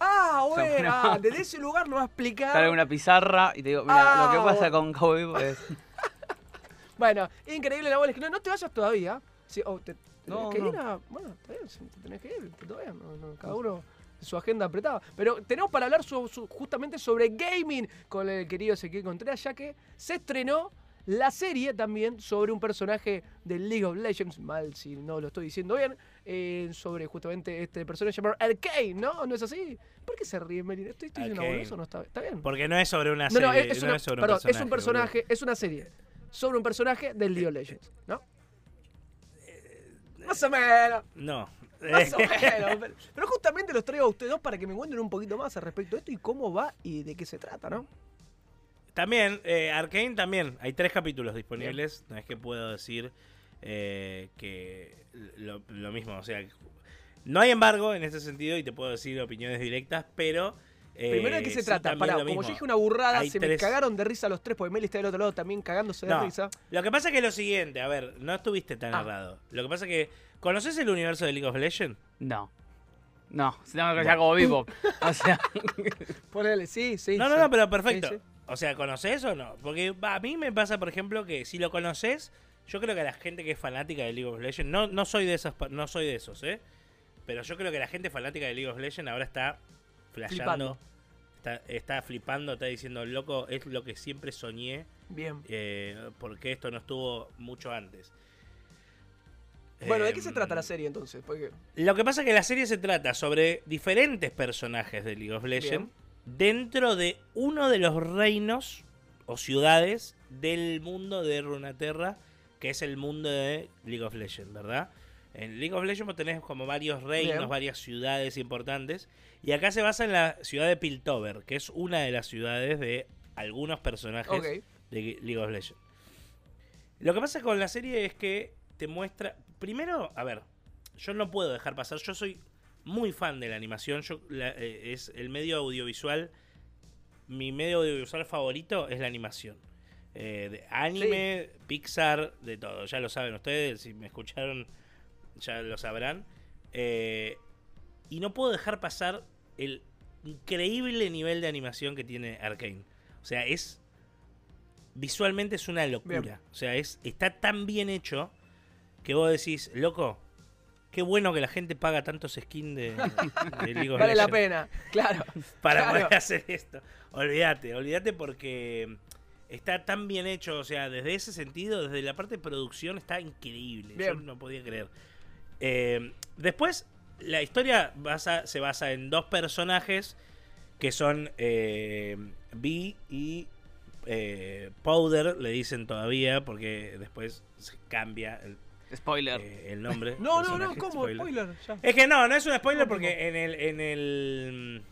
Ah, bueno, ah, desde ese lugar nos va a explicar. Sale una pizarra y te digo, mira, lo que Ah, pasa bueno. con Cabo Vivo es... Bueno, increíble la bola. Es que no, no te vayas todavía. Sí, oh, te, tenés No, que no. ir a. Bueno, está bien, te tenés que ir, todavía. No, no, cada uno su agenda apretada. Pero tenemos para hablar su- su- justamente sobre gaming con el querido Ezequiel Contreras, ya que se estrenó la serie también sobre un personaje de League of Legends, mal si no lo estoy diciendo bien, eh, sobre justamente este personaje llamado Arcane, ¿no? ¿No es así? ¿Por qué se ríe, Melina? ¿Estoy, estoy diciendo eso? ¿No está, está bien? Porque no es sobre una No, serie. no, es, es no una- es sobre perdón, un personaje. es un personaje, es una serie sobre un personaje del League of Legends, ¿no? Más o menos. No. Más o menos. Pero, justamente los traigo a ustedes dos para que me cuenten un poquito más al respecto de esto y cómo va y de qué se trata, ¿no? También, eh, Arkane también. Hay tres capítulos disponibles. No es que puedo decir eh, que lo, lo mismo. O sea, no hay embargo en este sentido y te puedo decir opiniones directas, pero. eh, Primero de qué se sí, trata. Pará, como yo dije una burrada, Hay se me cagaron de risa los tres, porque Meli está del otro lado también cagándose de No, risa. Lo que pasa es que es lo siguiente, a ver, no estuviste tan Ah. errado. Lo que pasa es que, ¿conoces el universo de League of Legends? No. No, se llama ya Cabo Vivo. O sea, Ponele, sí, sí. No, no, sí. no, pero perfecto. Sí, sí. O sea, ¿conoces o no? Porque a mí me pasa, por ejemplo, que si lo conoces, yo creo que la gente que es fanática de League of Legends, no, no soy de esos, pa- no soy de esos, ¿eh? Pero yo creo que la gente fanática de League of Legends ahora está flasheando, Flipando. está, está flipando, está diciendo, loco, es lo que siempre soñé, Bien. eh, porque esto no estuvo mucho antes. Bueno, ¿de qué se Em, trata la serie entonces? Porque, Lo que pasa es que la serie se trata sobre diferentes personajes de League of Legends dentro de uno de los reinos o ciudades del mundo de Runaterra, que es el mundo de League of Legends, ¿verdad? En League of Legends vos tenés como varios reinos, Bien. varias ciudades importantes, y acá se basa en la ciudad de Piltover, que es una de las ciudades de algunos personajes de League of Legends. Lo que pasa con la serie es que te muestra. Primero, a ver, yo no puedo dejar pasar. Yo soy muy fan de la animación. Yo, la- eh, es el medio audiovisual. Mi medio audiovisual favorito es la animación. Eh, de anime, Pixar, de todo. Ya lo saben ustedes. Si me escucharon, ya lo sabrán. Eh, y no puedo dejar pasar el increíble nivel de animación que tiene Arkane. O sea, es. Visualmente es una locura. Bien. O sea, es, está tan bien hecho que vos decís, loco, Qué bueno que la gente paga tantos skins de, de League of Vale la pena, claro. para claro. poder hacer esto. Olvídate, olvídate porque está tan bien hecho, o sea, desde ese sentido, desde la parte de producción está increíble. Yo no podía creer. Eh, después, la historia basa- se basa en dos personajes que son eh, Vi y eh, Powder, le dicen todavía, porque después se cambia el, Spoiler. eh, el nombre. No, no, no, ¿cómo? Spoiler. ya. es que no, no es un spoiler ¿Cómo porque en el, en el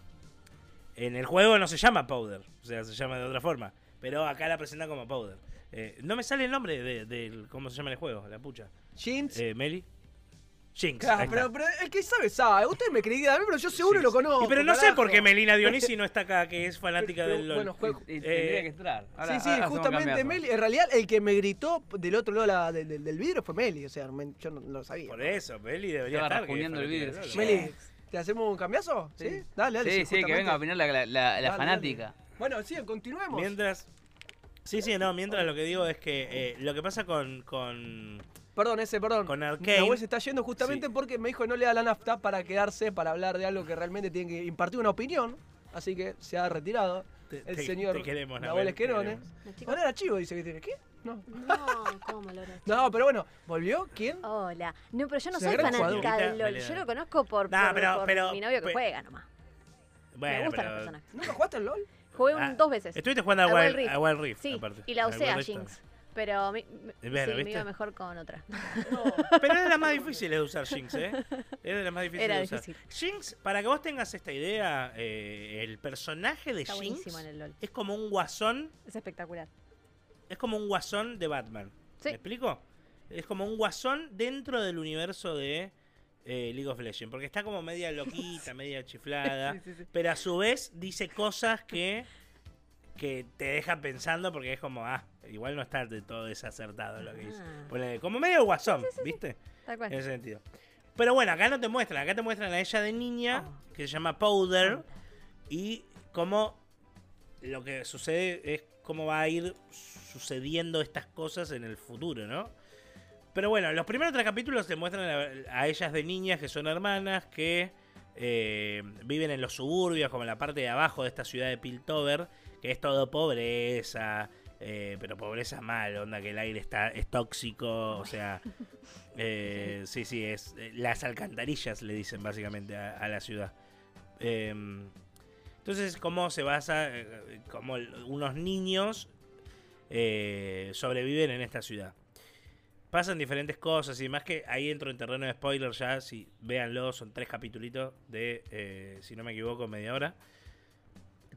en el juego no se llama Powder, o sea, se llama de otra forma. Pero acá la presentan como Powder. Eh, no me sale el nombre de, cómo se llama el juego, la pucha. Jeans. Eh, Meli. Jinx. Claro, pero, pero el que sabe sabe. Usted me cree a mí, pero yo seguro Jinx. lo conozco. Y pero no sé por qué carajo. Melina Dionisi no está acá, que es fanática Pero, del LOL. bueno, juego- Y- y eh, tendría que entrar. Ahora- sí, sí, ahora justamente. Meli. En realidad, el que me gritó del otro lado la- del, del- del vidrio fue Meli. O sea, me- yo no, no lo sabía. Por eso, Meli debería estar. rasguñando el vidrio. Meli, ¿te hacemos un cambiazo? Sí. Sí. Dale, dale. Sí, sí, que venga a opinar la, la, la- la Dale, fanática. dale. Bueno, sí, continuemos. Mientras. Sí, sí, no, mientras lo que digo es que eh, lo que pasa con, con Perdón, ese, perdón. Con Mi Arcane. abuelo se está yendo justamente Sí. porque me dijo que no le da la nafta para quedarse, para hablar de algo que realmente tiene que impartir una opinión. Así que se ha retirado Te- el te- señor te queremos, Nahuel Nahuel, Esquerone. Ahora era chivo, dice que tiene. ¿Qué? No. No, ¿cómo lo? No, pero bueno, ¿volvió? ¿Quién? Hola. No, pero yo no soy fanática del LOL. Yo lo conozco por, Nah, por- pero- por pero- mi novio que juega nomás. Bueno, Me gustan pero- los personajes. ¿Nunca jugaste al LOL? Jugué un- Ah, dos veces. Estuviste jugando a A Wild, Rift. a Wild Rift, Sí, aparte. y la usé a Jinx. Pero mi, mi- bueno, sí, me iba mejor con otra. Pero es de las más difíciles de usar Jinx, ¿eh? Es de las más difíciles Era de usar. difícil. Jinx, para que vos tengas esta idea, eh, el personaje de Está Jinx buenísimo en el LOL. es como un guasón, Es espectacular. es como un guasón de Batman. Sí. ¿Me explico? Es como un guasón dentro del universo de eh, League of Legends, porque está como media loquita, media chiflada, Sí, sí, sí. pero a su vez dice cosas que que te dejan pensando porque es como, ah, igual no está de todo desacertado lo que dice. Ah. Ponele, como medio guasón, ¿viste? Tal cual. En ese sentido. Pero bueno, acá no te muestran, acá te muestran a ella de niña, Ah. que se llama Powder, y cómo lo que sucede es cómo va a ir sucediendo estas cosas en el futuro, ¿no? Pero bueno, los primeros tres capítulos te muestran a, a ellas de niñas que son hermanas, que eh, viven en los suburbios, como en la parte de abajo de esta ciudad de Piltover, que es todo pobreza, eh, pero pobreza mal, onda que el aire está es tóxico, o sea, eh, sí, sí, es eh, las alcantarillas le dicen básicamente a, a la ciudad. Em, entonces, cómo se basa, eh, cómo el- unos niños eh, sobreviven en esta ciudad. Pasan diferentes cosas y más que ahí entro en terreno de spoiler ya, si véanlo, son tres capítulos de, eh, si no me equivoco, media hora.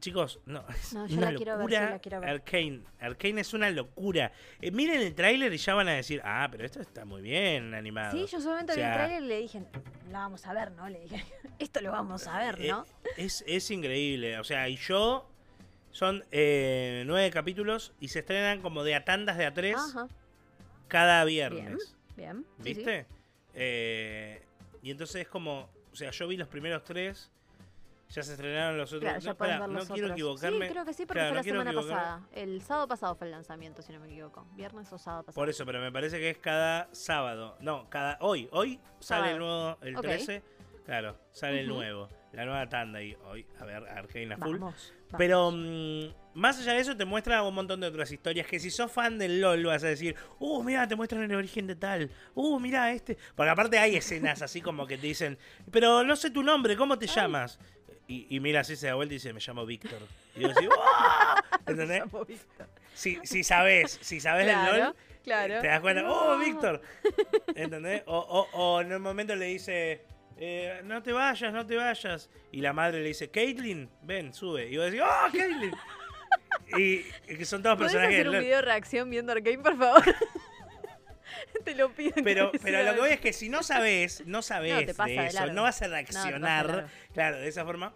Chicos, no, es No, yo una la quiero ver, yo la quiero ver. Arcane, Arcane es una locura. Eh, miren el tráiler y ya van a decir, ah, pero esto está muy bien animado. Sí, yo solamente O vi el sea, trailer y le dije, la vamos a ver, ¿no? Le dije, esto lo vamos a ver, ¿no? Eh, es, es increíble. O sea, y yo. Son eh, nueve capítulos y se estrenan como de a tandas de a tres Ajá. cada Bien, viernes. bien. sí, sí. ¿Viste? Eh, y entonces es como. O sea, yo vi los primeros tres. Ya se estrenaron los otros. Claro, ya no, quiero otros. equivocarme. Sí, creo que sí, porque Claro, fue no la semana pasada. El sábado pasado fue el lanzamiento, si no me equivoco. Viernes o sábado pasado. Por eso, pero me parece que es cada sábado. No, cada. Hoy. Hoy sale el nuevo. El Ok. 13. Claro, sale el nuevo. La nueva tanda. Y hoy, a ver, Arcane a full. Vamos. Pero vamos. mm, más allá de eso te muestra un montón de otras historias que si sos fan del LOL vas a decir, uh, mira, te muestran el origen de tal, uh, mira este. Porque aparte hay escenas así como que te dicen, pero no sé tu nombre, ¿cómo te llamas? Y, y mira así se da vuelta y dice, me llamo Víctor. Y yo digo, ¡ah! ¿entendés? Si, si sabes, si sabes del Claro, LOL, claro. te das cuenta, oh, Víctor. ¿Entendés? O, o, o en un momento le dice, eh, no te vayas, no te vayas. Y la madre le dice, Caitlyn, ven, sube. Y vos decís, oh, Caitlyn. y, y que son todos ¿Puedes personajes hacer del un video de reacción viendo Arcane, por favor? te lo pido. Pero, pero lo que voy es que si no sabes, no sabes No, de de eso, no vas a No, de reaccionar, largo. claro, de esa forma.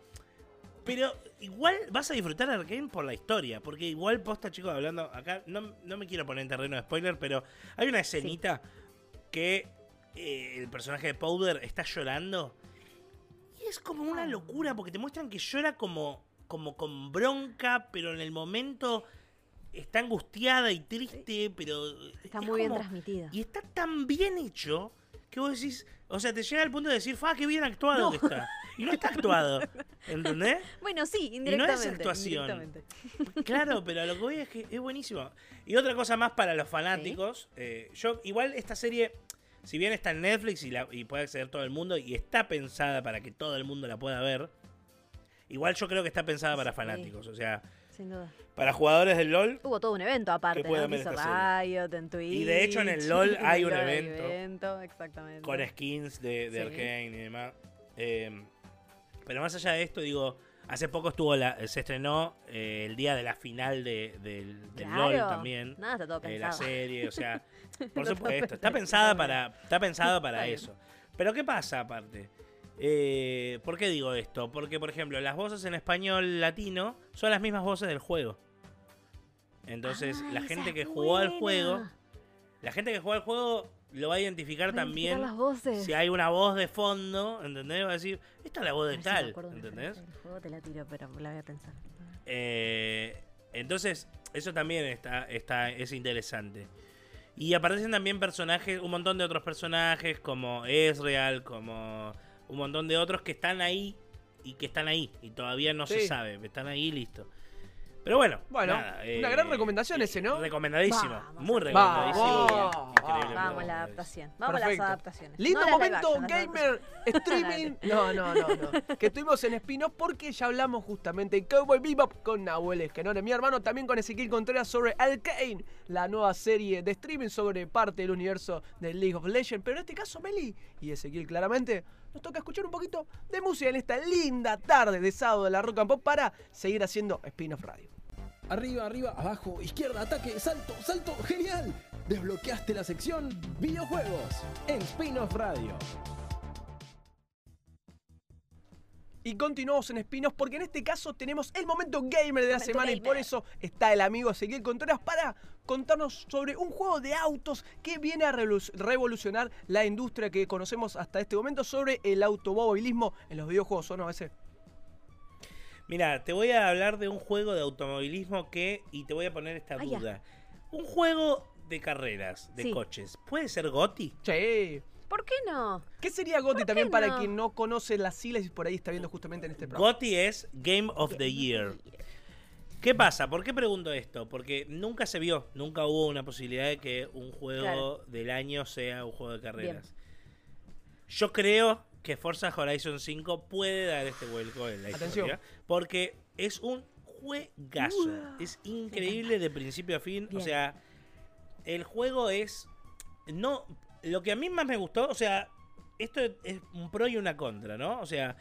Pero igual vas a disfrutar Arkane por la historia, porque igual posta, chicos, hablando acá, no, no me quiero poner en terreno de spoiler, pero hay una escenita que eh, el personaje de Powder está llorando y es como una locura, porque te muestran que llora como, como con bronca, pero en el momento está angustiada y triste, pero Está es muy bien como- transmitida. y está tan bien hecho que vos decís, o sea, te llega al punto de decir, fa, qué bien actuado que está. Y no está actuado, ¿entendés? Bueno, sí, Y no indirectamente. es actuación. indirectamente. Claro, pero a lo que voy es que es buenísimo. Y otra cosa más para los fanáticos, eh, yo igual esta serie, si bien está en Netflix y, la, y puede acceder todo el mundo y está pensada para que todo el mundo la pueda ver, igual yo creo que está pensada para fanáticos, o sea, Sin duda. para jugadores del LOL. Hubo todo un evento aparte, Que ¿no? Hizo Riot en Twitch. Y de hecho en el LOL hay un evento exactamente. con skins de, de Sí. Arkane y demás. Eh, pero más allá de esto, digo, hace poco estuvo la, se estrenó eh, el día de la final de- del, del Claro. LOL también. Nada, está todo eh, la serie, o sea, por supuesto, está pensada para, está pensado para eso. Pero ¿qué pasa aparte? Eh, ¿Por qué digo esto? Porque, por ejemplo, las voces en español latino son las mismas voces del juego. Entonces, Ah, la esa gente que jugó al buena. juego, la gente que jugó al juego lo va a identificar también identificar las voces. si hay una voz de fondo, ¿entendés? Va a decir, esta es la voz de tal, una ¿entendés? del juego te la tiro, pero la voy a pensar. Eh, entonces, eso también está, está, es interesante. Y aparecen también personajes, un montón de otros personajes, como Ezreal, como un montón de otros que están ahí y que están ahí. Y todavía no se sabe, están ahí listo. Pero bueno, Bueno, nada, una gran recomendación ese, ¿no? Recomendadísimo, Vamos, muy recomendadísimo. Vamos. Vamos a la adaptación. Vamos a las adaptaciones. Lindo No las live momento gamer streaming. No, no, no, no. Que estuvimos en Spinoff porque ya hablamos justamente en Cowboy Bebop con Nahuel Esquenone, mi hermano, también con Ezequiel Contreras sobre Arcane, la nueva serie de streaming sobre parte del universo de League of Legends. Pero en este caso, Meli y Ezequiel claramente, nos toca escuchar un poquito de música en esta linda tarde de sábado de la Rock and Pop para seguir haciendo Spinoff Radio. Arriba, arriba, abajo, izquierda, ataque, salto, salto, genial. Desbloqueaste la sección videojuegos en Spin-off Radio. Y continuamos en Spinoff porque en este caso tenemos el momento gamer de la Momento semana y gamer. por eso está el amigo Ezequiel Contreras para contarnos sobre un juego de autos que viene a revolu- revolucionar la industria que conocemos hasta este momento sobre el automovilismo en los videojuegos, ¿o no? Ese? Mira, te voy a hablar de un juego de automovilismo que, y te voy a poner esta Ah, duda. Un juego de carreras, de Sí. coches, ¿puede ser GOTI? Sí. ¿Por qué no? ¿Qué sería ¿Por también qué para no? quien no conoce las siglas y por ahí está viendo justamente en este programa? GOTI es Game of the Year. ¿Qué pasa? ¿Por qué pregunto esto? Porque nunca se vio, nunca hubo una posibilidad de que un juego Claro. del año sea un juego de carreras. Yo creo que Forza Horizon 5 puede dar este vuelco en la Atención. historia. Porque es un juegazo. Es increíble de principio a fin. O sea, el juego es. No. Lo que a mí más me gustó, o sea, esto es un pro y una contra, ¿no? O sea,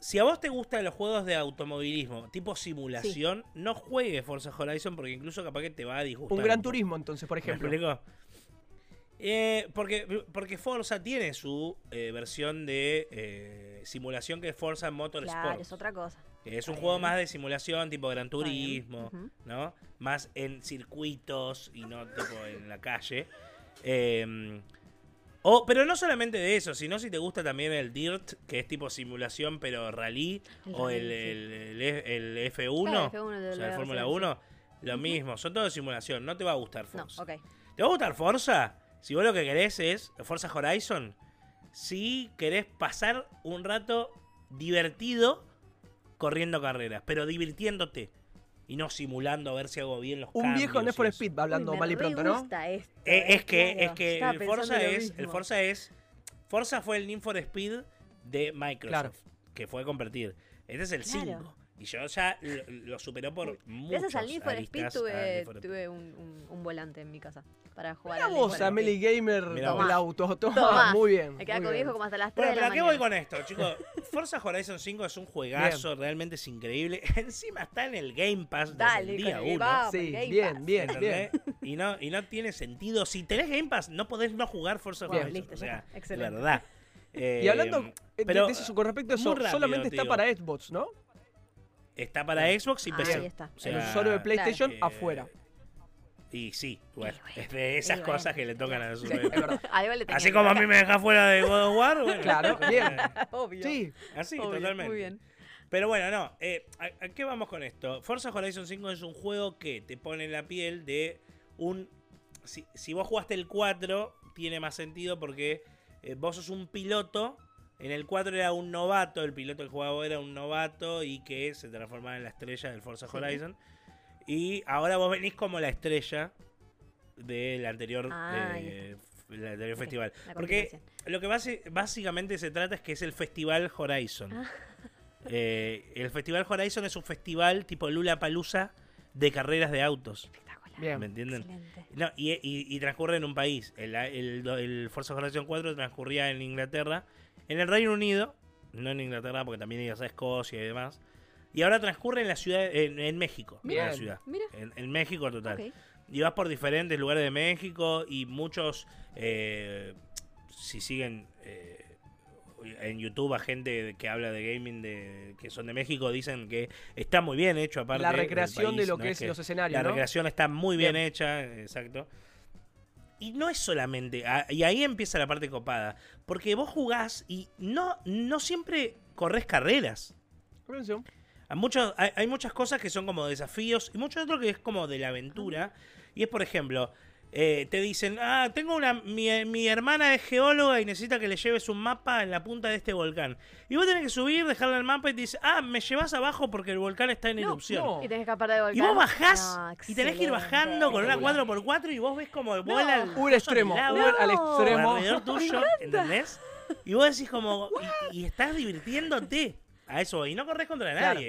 si a vos te gustan los juegos de automovilismo, tipo simulación, no juegues Forza Horizon porque incluso capaz que te va a disgustar. Un gran turismo entonces, por ¿Me ejemplo. explico? Eh, porque, porque Forza tiene su eh, versión de eh, simulación que es Forza Motorsport. Claro, es otra cosa. que es un juego más de simulación, tipo Gran. Turismo. ¿no? Más en circuitos y no tipo en la calle. Eh, o, pero no solamente de eso, sino si te gusta también el Dirt, que es tipo simulación pero rally, El o rally, el, sí. el, el- el F1, Claro, F1 de o sea, el Fórmula versión, 1, lo mismo, son todo simulación, no te va a gustar No, Forza. ok. ¿Te va a gustar Forza? Si vos lo que querés es Forza Horizon, si querés pasar un rato divertido corriendo carreras, pero divirtiéndote y no simulando a ver si hago bien los Un cambios viejo Need y for eso. Speed, hablando Uy, mal y pronto, ¿no? esto, Eh, es que, claro. es que Estaba el Forza es, el. Forza es, Forza fue el Need for Speed de Microsoft, Claro. que fue a competir. Este es el Claro. 5. Y yo ya lo, lo superó por muchos Gracias al Need for Speed a tuve, Need for Speed. tuve un, un- un volante en mi casa para jugar Mira vos, Amelie Speed. Gamer vos. auto. Toma, Tomá. muy bien. Me queda con bien. viejo como hasta las 3 Bueno, de pero la ¿a qué voy mañana. con esto, chicos? Forza Horizon 5 es un juegazo, realmente es increíble. Encima está en el Game Pass desde Dale, el día el Game 1. Pass. Sí, bien, bien, bien. Y no, y no tiene sentido. Si tenés Game Pass, no podés no jugar Forza Bien, Horizon. listo, o ya sea, está. Excelente. de verdad. Y Eh, hablando eh, de, pero de eso, con respecto a eso, rápido, solamente te está digo. para Xbox, ¿no? Está para Xbox y Ah, PC. ahí está. O sea, el usuario de PlayStation eh, afuera. Y sí, bueno, bueno, es de esas cosas que le tocan a los usuarios. Así como a mí me deja fuera de God of War, bueno. Claro, bien. Obvio. Sí, Así, obvio, totalmente. Muy bien. Pero bueno, no. eh, ¿a, a qué vamos con esto? Forza Horizon 5 es un juego que te pone en la piel de un. Si, si vos jugaste el 4, tiene más sentido porque eh, vos sos un piloto. En el 4 era un novato, el piloto del juego era un novato y que se transformaba en la estrella del Forza Sí. Horizon. Y ahora vos venís como la estrella del anterior, Ah, eh, el anterior festival. Porque lo que básicamente se trata es que es el Festival Horizon. Ah. Eh, el Festival Horizon es un festival tipo Lula Palusa de carreras de autos. Espectacular. Bien. ¿Me entienden? Excelente. No, y, y- y transcurre en un país. El, el, el Forza Horizon 4 transcurría en Inglaterra. En el Reino Unido, no en Inglaterra porque también ibas a Escocia y demás. Y ahora transcurre en la ciudad, en, en México. En la Bien. ciudad. Mira. En, en México total. Ok. Y vas por diferentes lugares de México y muchos, eh, si siguen eh, en YouTube a gente que habla de gaming de, que son de México, dicen que está muy bien hecho aparte. La recreación de lo ¿no? que es los escenarios, La ¿no? recreación está muy bien, Bien. hecha, exacto. Y no es solamente, y ahí empieza la parte copada, porque vos jugás y no, no siempre corres carreras. Atención. Hay, muchos, hay, hay muchas cosas que son como desafíos y mucho otro que es como de la aventura. Y es, por ejemplo, eh, te dicen, ah, tengo una. Mi, mi hermana es geóloga y necesita que le lleves un mapa en la punta de este volcán. Y vos tenés que subir, dejarle el mapa y te dice, ah, me llevas abajo porque el volcán está en No, erupción. no. Y tenés que escapar de volcán. Y vos bajás No, y tenés que ir bajando con una excelente. 4x4 y vos ves como vuela el Un extremo, del al extremo. alrededor tuyo, ¿entendés? Y vos decís como, y, y estás divirtiéndote a eso, y no corres contra Claro.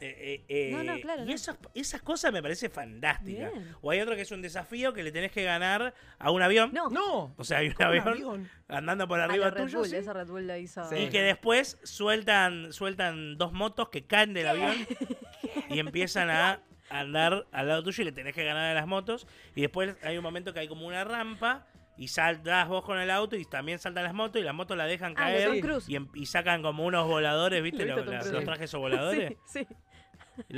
Eh, eh, eh, No, no, claro, y no. esas, esas cosas me parece fantástica. Bien. O hay otro que es un desafío que le tenés que ganar a un avión. No. No. O sea, hay un Un avión, avión. andando por A arriba lo Red tuyo. Bull, sí, eso Red Bull lo hizo. Sí. Y que después sueltan, sueltan dos motos que caen del avión y empiezan a andar al lado tuyo y le tenés que ganar a las motos. Y después hay un momento que hay como una rampa y saltas vos con el auto y también saltan las motos y las motos la dejan Ah, caer y, em- y sacan como unos voladores, ¿viste? Lo Los, trajes o voladores. Sí, sí.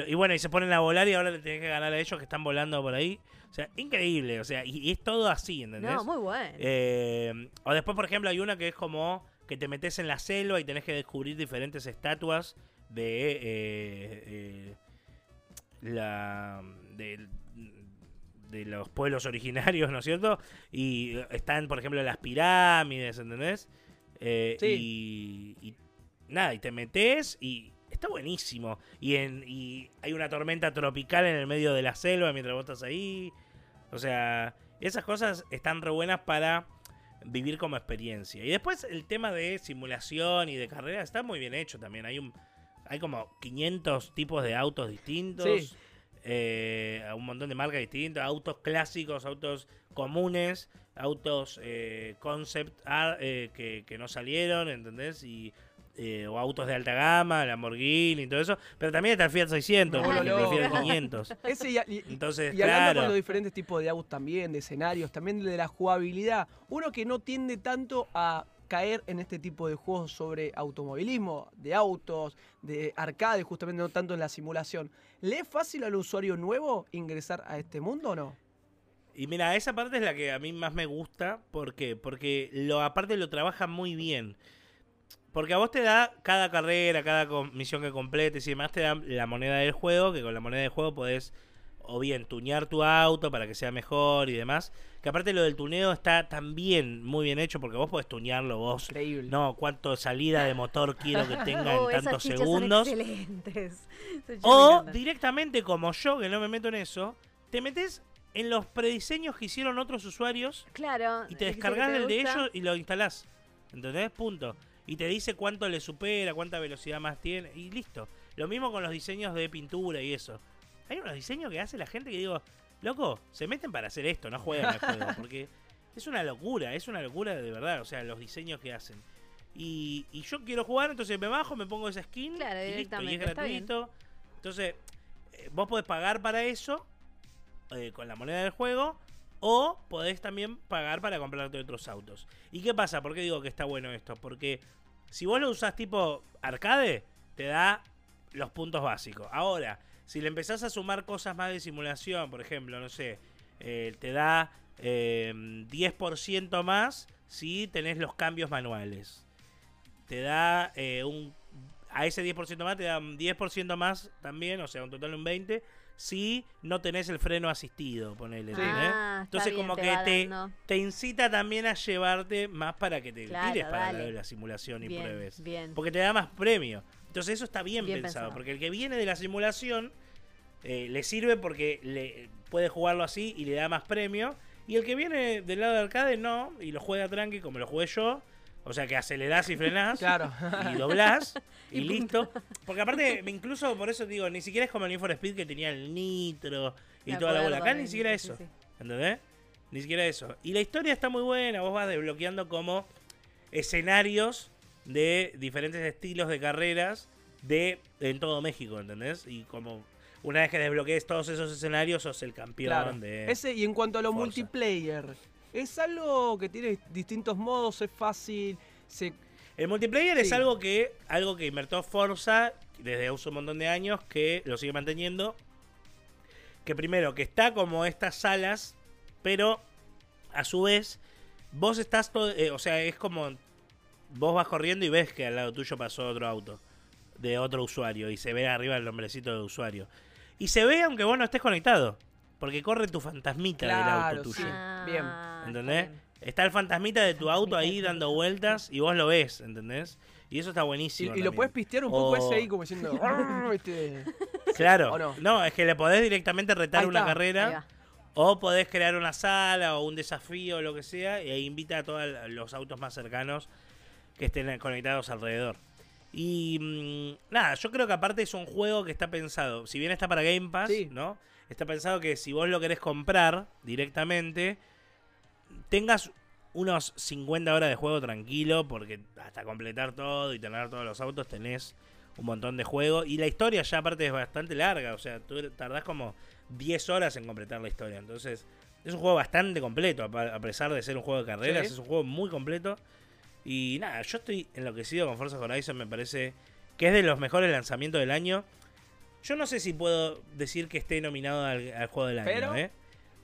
Y bueno, y se ponen a volar y ahora le tenés que ganar a ellos que están volando por ahí. O sea, increíble. O sea, y, y es todo así, ¿entendés? No, muy bueno. Eh, o después, por ejemplo, hay una que es como que te metes en la selva y tenés que descubrir diferentes estatuas de eh, eh, la de, de los pueblos originarios, ¿no es cierto? Y están, por ejemplo, las pirámides, ¿entendés? Eh, Sí. y, y nada, y te metes y está buenísimo. Y, en, y hay una tormenta tropical en el medio de la selva mientras vos estás ahí. O sea, esas cosas están re buenas para vivir como experiencia. Y después el tema de simulación y de carrera está muy bien hecho también. Hay un hay como 500 tipos de autos distintos. Sí. Eh, un montón de marcas distintas, autos clásicos, autos comunes, autos eh, concept art, eh, que, que no salieron, ¿entendés? Y, o autos de alta gama, Lamborghini y todo eso. Pero también está el Fiat 600, por No, el. Fiat 500. Ese y, y- Entonces, y hablando claro. con los diferentes tipos de autos también, de escenarios, también de la jugabilidad, uno que no tiende tanto a caer en este tipo de juegos sobre automovilismo, de autos, de arcade, justamente no tanto en la simulación. ¿Le es fácil al usuario nuevo ingresar a este mundo o no? Y mira, esa parte es la que a mí más me gusta. ¿Por qué? Porque aparte lo trabaja muy bien. Porque a vos te da cada carrera, cada misión que completes y demás, te da la moneda del juego, que con la moneda del juego podés o bien tunear tu auto para que sea mejor y demás. Que aparte lo del tuneo está también muy bien hecho porque vos podés tunearlo vos. Increíble. No, cuánto salida de motor quiero que tenga Oh, en esas tantos segundos. Son excelentes. O directamente como yo, que no me meto en eso, te metes en los prediseños que hicieron otros usuarios Claro. y te descargas el de ellos y lo instalás. ¿Entendés? Punto. Y te dice cuánto le supera, cuánta velocidad más tiene y listo. Lo mismo con los diseños de pintura y eso. Hay unos diseños que hace la gente que digo, loco, se meten para hacer esto, no juegan al juego. Porque es una locura, es una locura de verdad. O sea, los diseños que hacen. Y, y yo quiero jugar, entonces me bajo, me pongo esa skin Claro, y listo, y es gratuito. Entonces, eh, vos podés pagar para eso eh, con la moneda del juego o podés también pagar para comprarte otros autos. ¿Y qué pasa? ¿Por qué digo que está bueno esto? Porque si vos lo usás tipo arcade, te da los puntos básicos. Ahora, si le empezás a sumar cosas más de simulación, por ejemplo, no sé, eh, te da eh, 10% más si tenés los cambios manuales. Te da eh, un... A ese 10% más te da un 10% más también, o sea, un total de un 20, si no tenés el freno asistido, ponele. Ah, Entonces bien, como te que te, te incita también a llevarte más para que te Claro, tires para la, la simulación y Bien, pruebes. bien. Porque te da más premio. Entonces eso está bien, Bien pensado, pensado. Porque el que viene de la simulación eh, le sirve porque le puede jugarlo así y le da más premio. Y el que viene del lado de arcade no, y lo juega tranqui como lo jugué yo. O sea que acelerás y frenás Claro. y doblás y listo. Porque aparte, me incluso por eso digo, ni siquiera es como el Need for Speed que tenía el nitro y Me toda la bola. Acá ni siquiera eso. sí, sí. ¿Entendés? Ni siquiera eso. Y la historia está muy buena, vos vas desbloqueando como escenarios de diferentes estilos de carreras de en todo México, ¿entendés? Y como una vez que desbloquees todos esos escenarios, sos el campeón Claro. de. Ese, y en cuanto a lo Forza. multiplayer, ¿es algo que tiene distintos modos? ¿Es fácil? Se... El multiplayer es algo que algo que invertó Forza desde hace un montón de años, que lo sigue manteniendo. Que primero, que está como estas salas, pero a su vez, vos estás todo. eh, o sea, es como. Vos vas corriendo y ves que al lado tuyo pasó otro auto de otro usuario y se ve arriba el nombrecito del usuario. Y se ve aunque vos no estés conectado, porque corre tu fantasmita del auto sí. tuyo. Bien. Ah, está ¿Entendés? bien. Está el fantasmita de tu auto ahí dando vueltas y vos lo ves, ¿entendés? Y eso está buenísimo. y lo puedes pistear un poco O- ese ahí como diciendo... "Arr", ¿viste? Claro. ¿O no? no? es que le podés directamente retar una carrera o podés crear una sala o un desafío o lo que sea y ahí invita a todos los autos más cercanos que estén conectados alrededor. Y mm, nada, yo creo que aparte es un juego que está pensado, si bien está para Game Pass, Sí. ¿no? Está pensado que si vos lo querés comprar directamente, tengas unos 50 horas de juego tranquilo, porque hasta completar todo y tener todos los autos tenés un montón de juego. Y la historia ya aparte es bastante larga, o sea, tú tardás como 10 horas en completar la historia. Entonces, es un juego bastante completo, a pesar de ser un juego de carreras, Sí. es un juego muy completo. Y nada, yo estoy enloquecido con Forza Horizon, me parece que es de los mejores lanzamientos del año. Yo no sé si puedo decir que esté nominado al, al juego del año, Pero- ¿eh?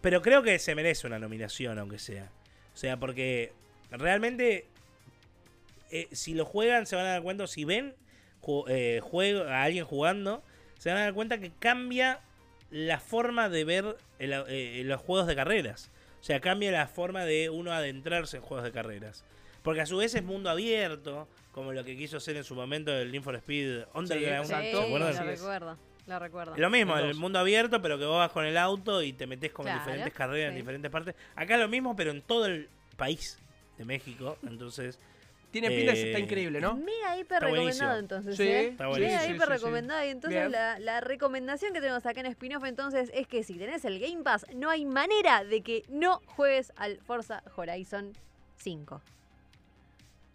Pero creo que se merece una nominación, aunque sea. O sea, porque realmente, eh, si lo juegan, se van a dar cuenta, si ven ju- eh, juego, a alguien jugando, se van a dar cuenta que cambia la forma de ver el- eh, los juegos de carreras. O sea, cambia la forma de uno adentrarse en juegos de carreras. Porque a su vez es mundo abierto, como lo que quiso hacer en su momento el Need for Speed Underground. exacto. ¿Se Sí, es. recuerdo, la recuerdo. Lo mismo, El mundo abierto, pero que vos vas con el auto y te metes como en Claro, diferentes carreras en diferentes partes. Acá lo mismo, pero en todo el país de México. Entonces, Tiene pinta que Eh, está increíble, ¿no? Mega hiper Está recomendado buenísimo. entonces, Sí, ¿eh? está Mega buenísimo. Sí, hiper sí, sí. recomendado. Y entonces la recomendación que tenemos acá en Spin-off entonces es que si tenés el Game Pass, no hay manera de que no juegues al Forza Horizon 5.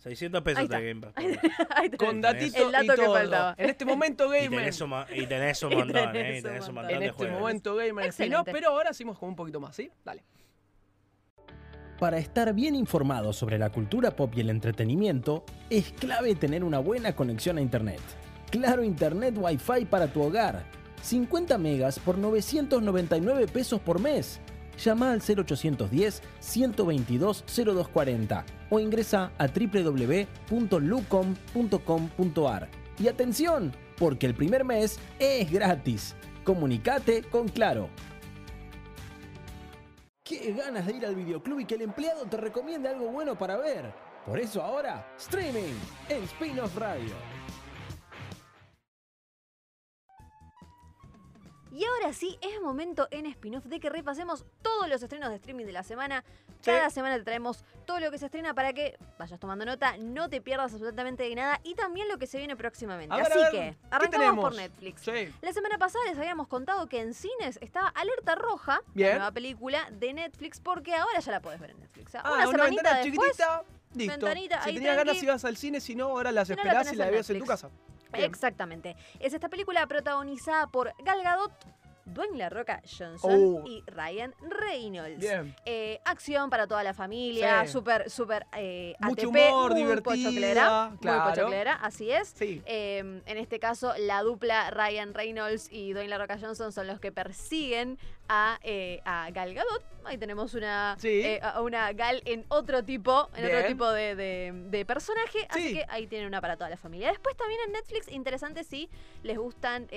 600 pesos de. Game Pass. Con datito El dato y que todo. faltaba. En este momento, Y Gamer. tenés un, mo- y tenés un Y montón, ¿eh? Y un tenés un montón. montón En de este juegos. momento, Gamer. Excelente. spin-off, pero ahora hacemos con un poquito más, ¿sí? Dale. Para estar bien informado sobre la cultura pop y el entretenimiento, es clave tener una buena conexión a Internet. Claro Internet Wi-Fi para tu hogar. 50 megas por 999 pesos por mes. Llama al 0810-122-0240 o ingresa a www.lucom.com.ar. Y atención, porque el primer mes es gratis. Comunicate con Claro. Qué ganas de ir al videoclub y que el empleado te recomiende algo bueno para ver. Por eso ahora, streaming en Spin-off Radio. Y ahora sí, es momento en spin-off de que repasemos todos los estrenos de streaming de la semana. Sí. Cada semana te traemos todo lo que se estrena para que vayas tomando nota, no te pierdas absolutamente de nada y también lo que se viene próximamente. Ver, Así que, ¿qué arrancamos por Netflix. Sí. La semana pasada les habíamos contado que en cines estaba Alerta Roja, Bien. la nueva película de Netflix, porque ahora ya la podés ver en Netflix. Sea, Ah, una, una, semanita después, chiquitita. Listo. ventanita si ahí tenías tranqui. ganas ibas al cine, si no, ahora las Si no, la esperás y la ves en tu casa. Exactamente. Es esta película protagonizada por Gal Gadot, Dwayne La Roca Johnson Oh. y Ryan Reynolds. Bien. Eh, acción para toda la familia, Sí. súper, súper eh, Mucho ATP, humor, muy pochoclera, claro. muy pochoclera, así es. Sí. Eh, en este caso, la dupla Ryan Reynolds y Dwayne La Roca Johnson son los que persiguen a, eh, a Gal Gadot. Ahí tenemos una, Sí. eh, a una Gal en otro tipo, en otro tipo de, de- de personaje. Así Sí. que ahí tienen una para toda la familia. Después también en Netflix, interesante si les gustan.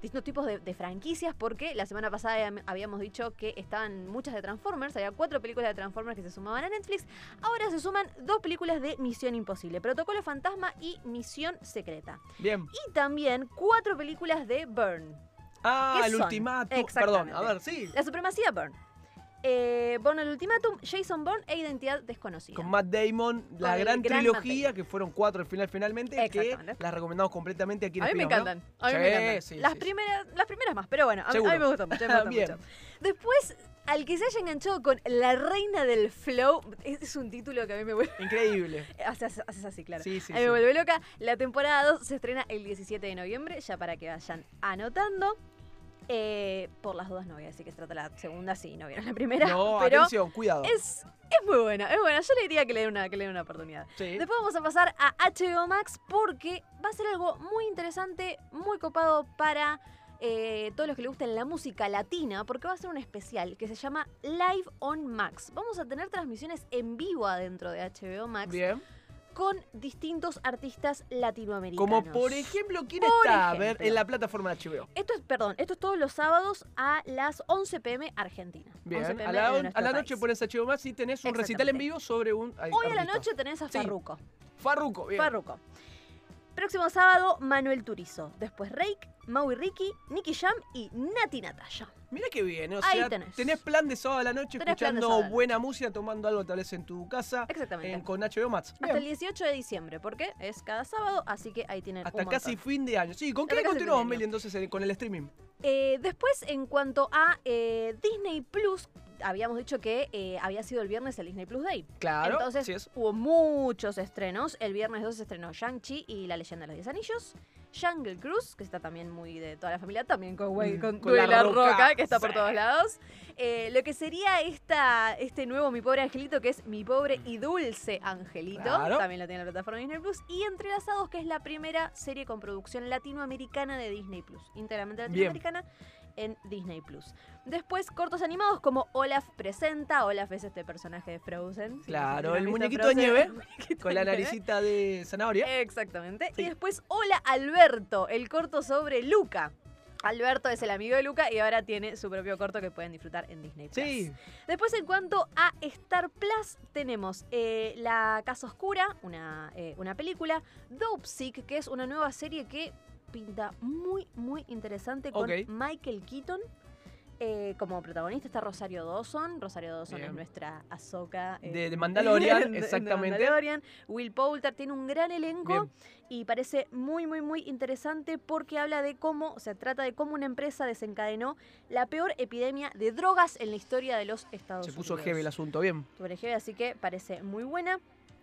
Distintos tipos de, de franquicias, porque la semana pasada habíam- habíamos dicho que estaban muchas de Transformers, había cuatro películas de Transformers que se sumaban a Netflix, ahora se suman dos películas de Misión Imposible, Protocolo Fantasma y Misión Secreta. Bien. Y también cuatro películas de Burn. Ah, ¿Qué el son? ultimato. Perdón, a ver, sí. La supremacía Burn. Eh, Bourne el Ultimátum, Jason Bourne e Identidad Desconocida. Con Matt Damon, la gran, gran trilogía, que fueron cuatro al final finalmente, que las recomendamos completamente aquí en A mí. A mí Sí, me encantan. sí, las, sí, primeras, las primeras más, pero bueno, a, mí me gustan mucho. me Bien. Después, al que se haya enganchado con La Reina del Flow, es, es un título que a mí me vuelve. Increíble. Haces, así, claro. Sí, sí, a mí me vuelve loca. La temporada 2 se estrena el 17 de noviembre, ya para que vayan anotando. Eh, por las dudas no voy a decir que se trata la segunda, sí, no vieron la primera. No, pero atención, cuidado. es, es muy buena, es buena. Yo le diría que le den una, que le den una oportunidad. Sí. Después vamos a pasar a HBO Max porque va a ser algo muy interesante, muy copado para eh, todos los que le gusten la música latina, porque va a ser un especial que se llama Live on Max. Vamos a tener transmisiones en vivo adentro de HBO Max Bien. Con distintos artistas latinoamericanos. Como por ejemplo, ¿quién Por está a ver en la plataforma de HBO? Esto es, perdón, esto es todos los sábados a las 11 pm Argentina. 11 Bien, p.m. a la, a la noche pones HBO Max y tenés un recital en vivo sobre un Hoy a la noche tenés a Sí. Farruko. Farruko, bien. Farruko. Próximo sábado, Manuel Turizo. Después Rake, Maui Ricky, Nicky Jam y Nati Natasha. Mira qué bien, o Ahí sea, tenés. plan de sábado a la noche Tenés escuchando buena música, tomando algo tal vez en tu casa, Exactamente. en- con HBO Max. Hasta el Bien. 18 de diciembre, porque es cada sábado, así que ahí tienen Hasta un casi fin de año. Sí, ¿con Hasta qué continuamos. Meli, entonces eh, con el streaming? Eh, después, en cuanto a eh, Disney Plus, habíamos dicho que eh, había sido el viernes el Disney Plus Day. Claro, Entonces sí es. hubo muchos estrenos. El viernes 2 se estrenó Shang-Chi y La Leyenda de los Diez Anillos. Jungle Cruise, que está también muy de toda la familia, también con, Way- Mm, con, con La La Roca, Roca, que está por todos lados. Eh, lo que sería esta, este nuevo Mi Pobre Angelito, que es Mi Pobre y Dulce Angelito. Claro. También lo tiene la plataforma Disney Plus. Y Entrelazados, que es la primera serie con producción latinoamericana de Disney Plus. Íntegramente Bien. En Disney Plus. Después, cortos animados como Olaf presenta. Olaf es este personaje de Frozen. Claro, el muñequito de nieve, muñequito Con la nieve. naricita de zanahoria. Exactamente. Sí. Y después, Hola Alberto, el corto sobre Luca. Alberto es el amigo de Luca y ahora tiene su propio corto que pueden disfrutar en Disney Plus. Sí, Después, en cuanto a Star Plus, tenemos eh, La Casa Oscura, una, eh, una película, Dope Sick, que es una nueva serie que pinta muy, muy interesante con. Michael Keaton. Eh, como protagonista está Rosario Dawson. Rosario Dawson Bien. es nuestra Ahsoka. eh, De- de Mandalorian, de- de exactamente. Mandalorian. Will Poulter tiene un gran elenco Bien. y parece muy, muy, muy interesante porque habla de cómo, se trata de cómo una empresa desencadenó la peor epidemia de drogas en la historia de los Estados se Unidos. puso heavy el asunto, bien. Sobre heavy, así que parece muy buena.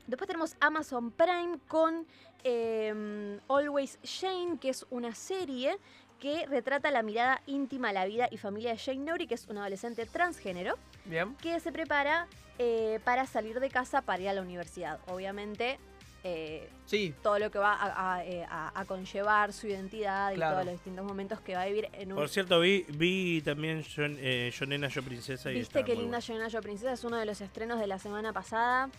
Después tenemos Amazon Prime con eh, Always Shane, que es una serie que retrata la mirada íntima a la vida y familia de Shane Nori, que es un adolescente transgénero Bien. que se prepara eh, para salir de casa para ir a la universidad. Obviamente, eh, Sí, todo lo que va a, a, eh, a- a conllevar su identidad Claro. y todos los distintos momentos que va a vivir en un... Por cierto, vi, vi también Yo, eh, Yo Nena, Yo Princesa. Y Viste muy linda bueno. Yo Nena, Yo Princesa es uno de los estrenos de la semana pasada.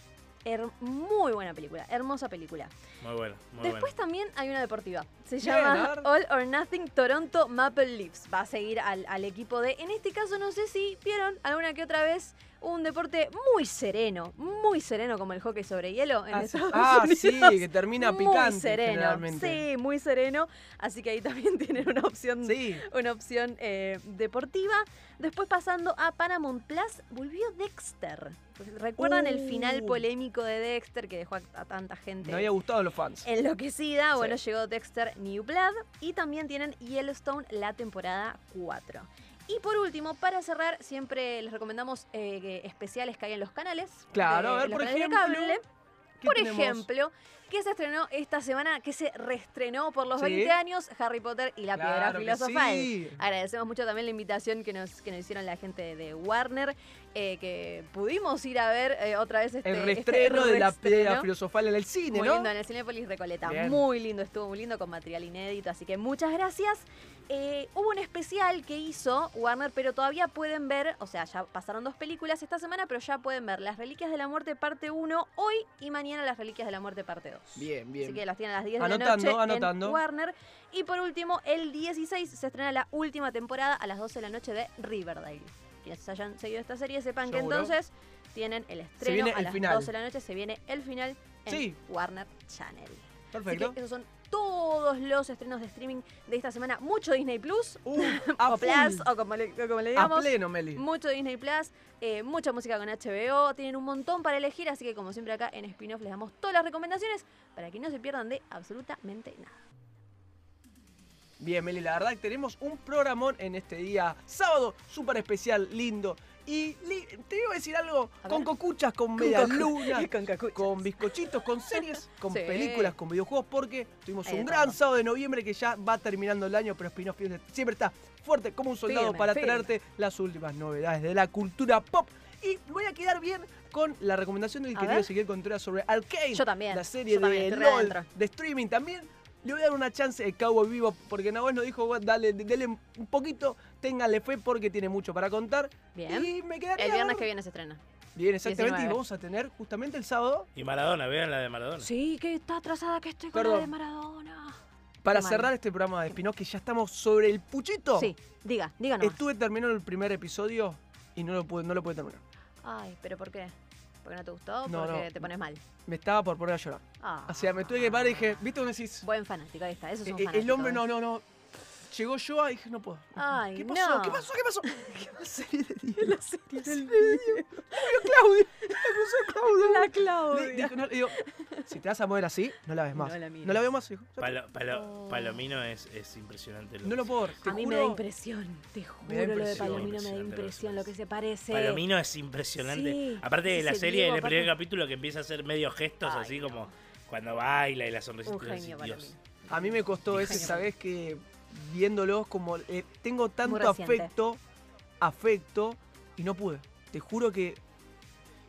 Her- muy buena película, hermosa película. Muy bueno, muy Después también hay una deportiva. Se llama. All or Nothing Toronto Maple Leafs. Va a seguir al, al equipo de. En este caso, no sé si vieron alguna que otra vez un deporte muy sereno, muy sereno como el hockey sobre hielo en Ah, sí. Estados Ah, Unidos. sí, que termina muy picante sereno. generalmente. Sí, muy sereno. Así que ahí también tienen una opción Sí. una opción eh, deportiva. Después pasando a Paramount Plus, volvió Dexter. ¿Recuerdan el final Uh. polémico de Dexter que dejó a, a tanta gente Me había gustado a los fans. enloquecida? Sí. Bueno, llegó Dexter New Blood y también tienen Yellowstone la temporada 4. Y por último, para cerrar, siempre les recomendamos eh, especiales que hay en los canales. Claro, de- a ver, por ejemplo. cable. ¿qué Por tenemos? ejemplo, que se estrenó esta semana, que se reestrenó por los Sí. 20 años, Harry Potter y la Claro piedra filosofal. sí. Agradecemos mucho también la invitación que nos, que nos hicieron la gente de Warner, eh, que pudimos ir a ver eh, otra vez este El este reestreno de la piedra filosofal en el cine, Muy ¿no? lindo en el Cinépolis Recoleta. Bien. Muy lindo, estuvo muy lindo con material inédito, así que muchas gracias. Eh, hubo un especial que hizo Warner, pero todavía pueden ver, o sea, ya pasaron dos películas esta semana, pero ya pueden ver Las Reliquias de la Muerte parte 1 hoy y mañana Las Reliquias de la Muerte parte 2. Bien, bien. Así que las tienen a las 10 de la noche anotando. en Warner. Y por último, el 16 se estrena la última temporada a las 12 de la noche de Riverdale. Quienes hayan seguido esta serie sepan que entonces tienen el estreno a el las final. 12 de la noche, se viene el final en Sí. Warner Channel. Así Perfecto. que esos son todos los estrenos de streaming de esta semana. Mucho Disney Plus, Uh, o Plus, o como le, o como le A pleno, Meli. Mucho Disney Plus, eh, mucha música con HBO, tienen un montón para elegir, así que como siempre acá en Spin-Off les damos todas las recomendaciones para que no se pierdan de absolutamente nada. Bien, Meli, la verdad que tenemos un programón en este día sábado, súper especial, lindo. Y te iba a decir algo, A con ver. cocuchas, con media cocu- luna, con con bizcochitos, con series, con Sí. películas, con videojuegos, porque tuvimos un gran sábado de noviembre que ya va terminando el año, pero Spin-off siempre está fuerte como un soldado Firme, para firme. traerte las últimas novedades de la cultura pop. Y voy a quedar bien con la recomendación del A querido. Ezequiel Contreras sobre Arcane. Yo también, La serie yo también, de re LOL, de streaming también. Le voy a dar una chance de Cowboy Vivo porque Nahuel nos dijo, "Bueno, dale, dele un poquito, téngale fe porque tiene mucho para contar. Bien. Y me quedaría... El viernes que viene se estrena. Bien, exactamente. 19. Y vamos a tener justamente el sábado, Y Maradona, vean la de Maradona. Sí, que está atrasada que estoy con Perdón. la de Maradona. para cerrar este programa de Spinoz, que ya estamos sobre el puchito. Sí, diga, díganos. Estuve terminando el primer episodio y no lo pude, no lo pude terminar. Ay, pero ¿por qué? ¿Porque no te gustó? No, ¿Porque no. te pones mal? Me estaba por poner a llorar. Ah. O sea, me tuve que parar y dije, ¿viste cómo decís? Buen fanático, ahí está. Eso es un Eh, fanático. el hombre, ¿eh? no, no, no. Llegó yo y dije, no puedo. Ay, ¿Qué pasó? no. ¿Qué pasó? ¿Qué pasó? La serie de Dios. La serie del. Claudia. La cruzó Claudia. La Le- Claudia. dijo, no, le digo, si te vas a mover así, no la ves más. No la No la, veo más, hijo. Palo- palo- Oh. Palomino es, es impresionante. No lo puedo A mí juro, me da impresión, te juro, Me da lo de impresión. Palomino me da lo impresión, lo que se parece. Palomino es impresionante. Sí, aparte de la serie, en el primer aparte- capítulo que empieza a hacer medio gestos, Ay, así no. como cuando baila y la. Palomino. A mí me costó ese. ¿sabes? Que viéndolos como eh, tengo tanto afecto, afecto, y no pude. Te juro que.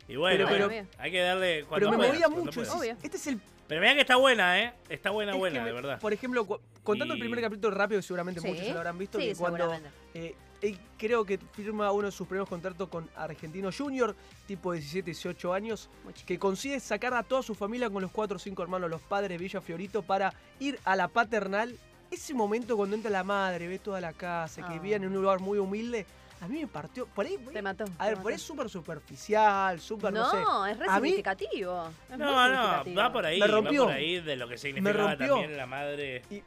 Y bueno, Pero- bueno, hay que darle cuando Pero me puedas, movía mucho. Este es el. Pero mirá que está buena, ¿eh? Está buena, es buena, me- de verdad. Por ejemplo, contando el primer capítulo rápido, seguramente Sí. muchos ya lo habrán visto. Sí, que cuando eh, él creo que firma uno de sus primeros contratos con Argentino Junior, tipo 17, 18 años, que consigue sacar a toda su familia con los cuatro o cinco hermanos, los padres Villa Fiorito, para ir a la paternal. Ese momento cuando entra la madre, ve toda la casa, que vivían en un lugar muy humilde, a mí me partió. Por ahí, Te mató. a ver, por ahí es súper superficial, súper, no, sé. No, es re A mí- significativo. es No, no, significativo. va por ahí, Me va rompió. por ahí de lo que significaba rompió. también la madre Y-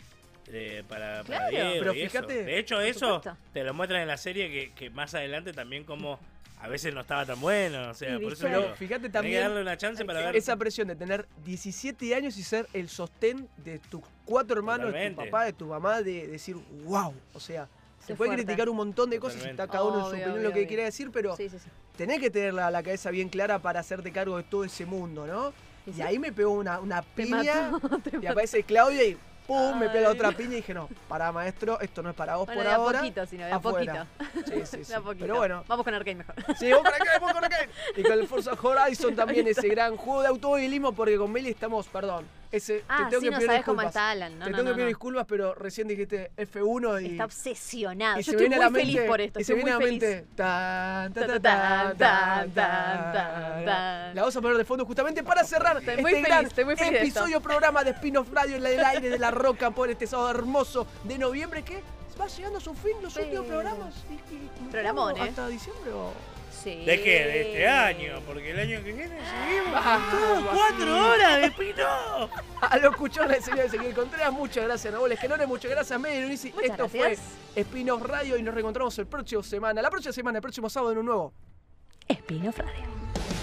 eh, para, para Claro. Diego Pero y eso. fíjate- De hecho, eso supuesto. te lo muestran en la serie que, que más adelante también como a veces no estaba tan bueno. O sea, por eso digo, Pero fíjate tenés que también darle una chance para ver. esa presión de tener 17 años y ser el sostén de tus cuatro hermanos, de tu papá, de tu mamá, de decir, wow. O sea, se puede fuerte. criticar un montón de cosas está cada uno en su opinión obvio, lo que obvio. quiere decir, pero Sí, sí, sí. tenés que tener la, la cabeza bien clara para hacerte cargo de todo ese mundo, ¿no? Y Y sí. ahí me pegó una, una Te piña mató, te y aparece Claudia y ¡pum! me pega otra piña y dije, no, pará maestro, esto no es para vos Bueno, por de a ahora. poquito, sino de a afuera. poquito. Sí, sí, sí. De a poquito. Pero bueno, Vamos con Arcane mejor. Sí, vos por acá, vos por acá. Y con el Forza Horizon también ese gran juego de automovilismo porque con Meli estamos, perdón, ese Ah, te tengo sí, que no pedir sabes cómo está Alan. No, te no, tengo no, que pedir disculpas, pero recién dijiste F1 y Está obsesionado. y Yo estoy muy feliz por esto. Y se viene a la mente tan, tan, Ta, tan, ta, tan, tan, tan, tan, tan. tan. La vamos a poner de fondo justamente para cerrar Estoy este muy feliz, gran estoy muy feliz de episodio programa de Spin-off Radio en del aire de la roca por este sábado hermoso de noviembre que va llegando a su fin los últimos Pero- programas. Y- y- Programón, ¿eh? ¿Hasta diciembre o...? Sí. ¿De qué? De este año, porque el año que viene seguimos Ah, cuatro horas de pino. A lo escuchó el señor Ezequiel Contreras. Muchas gracias, Nahuel Esquelones. Muchas gracias. Muchas Esto gracias. fue Spin-off Radio y nos reencontramos el próximo semana. La próxima semana, el próximo sábado en un nuevo Spin-off Radio.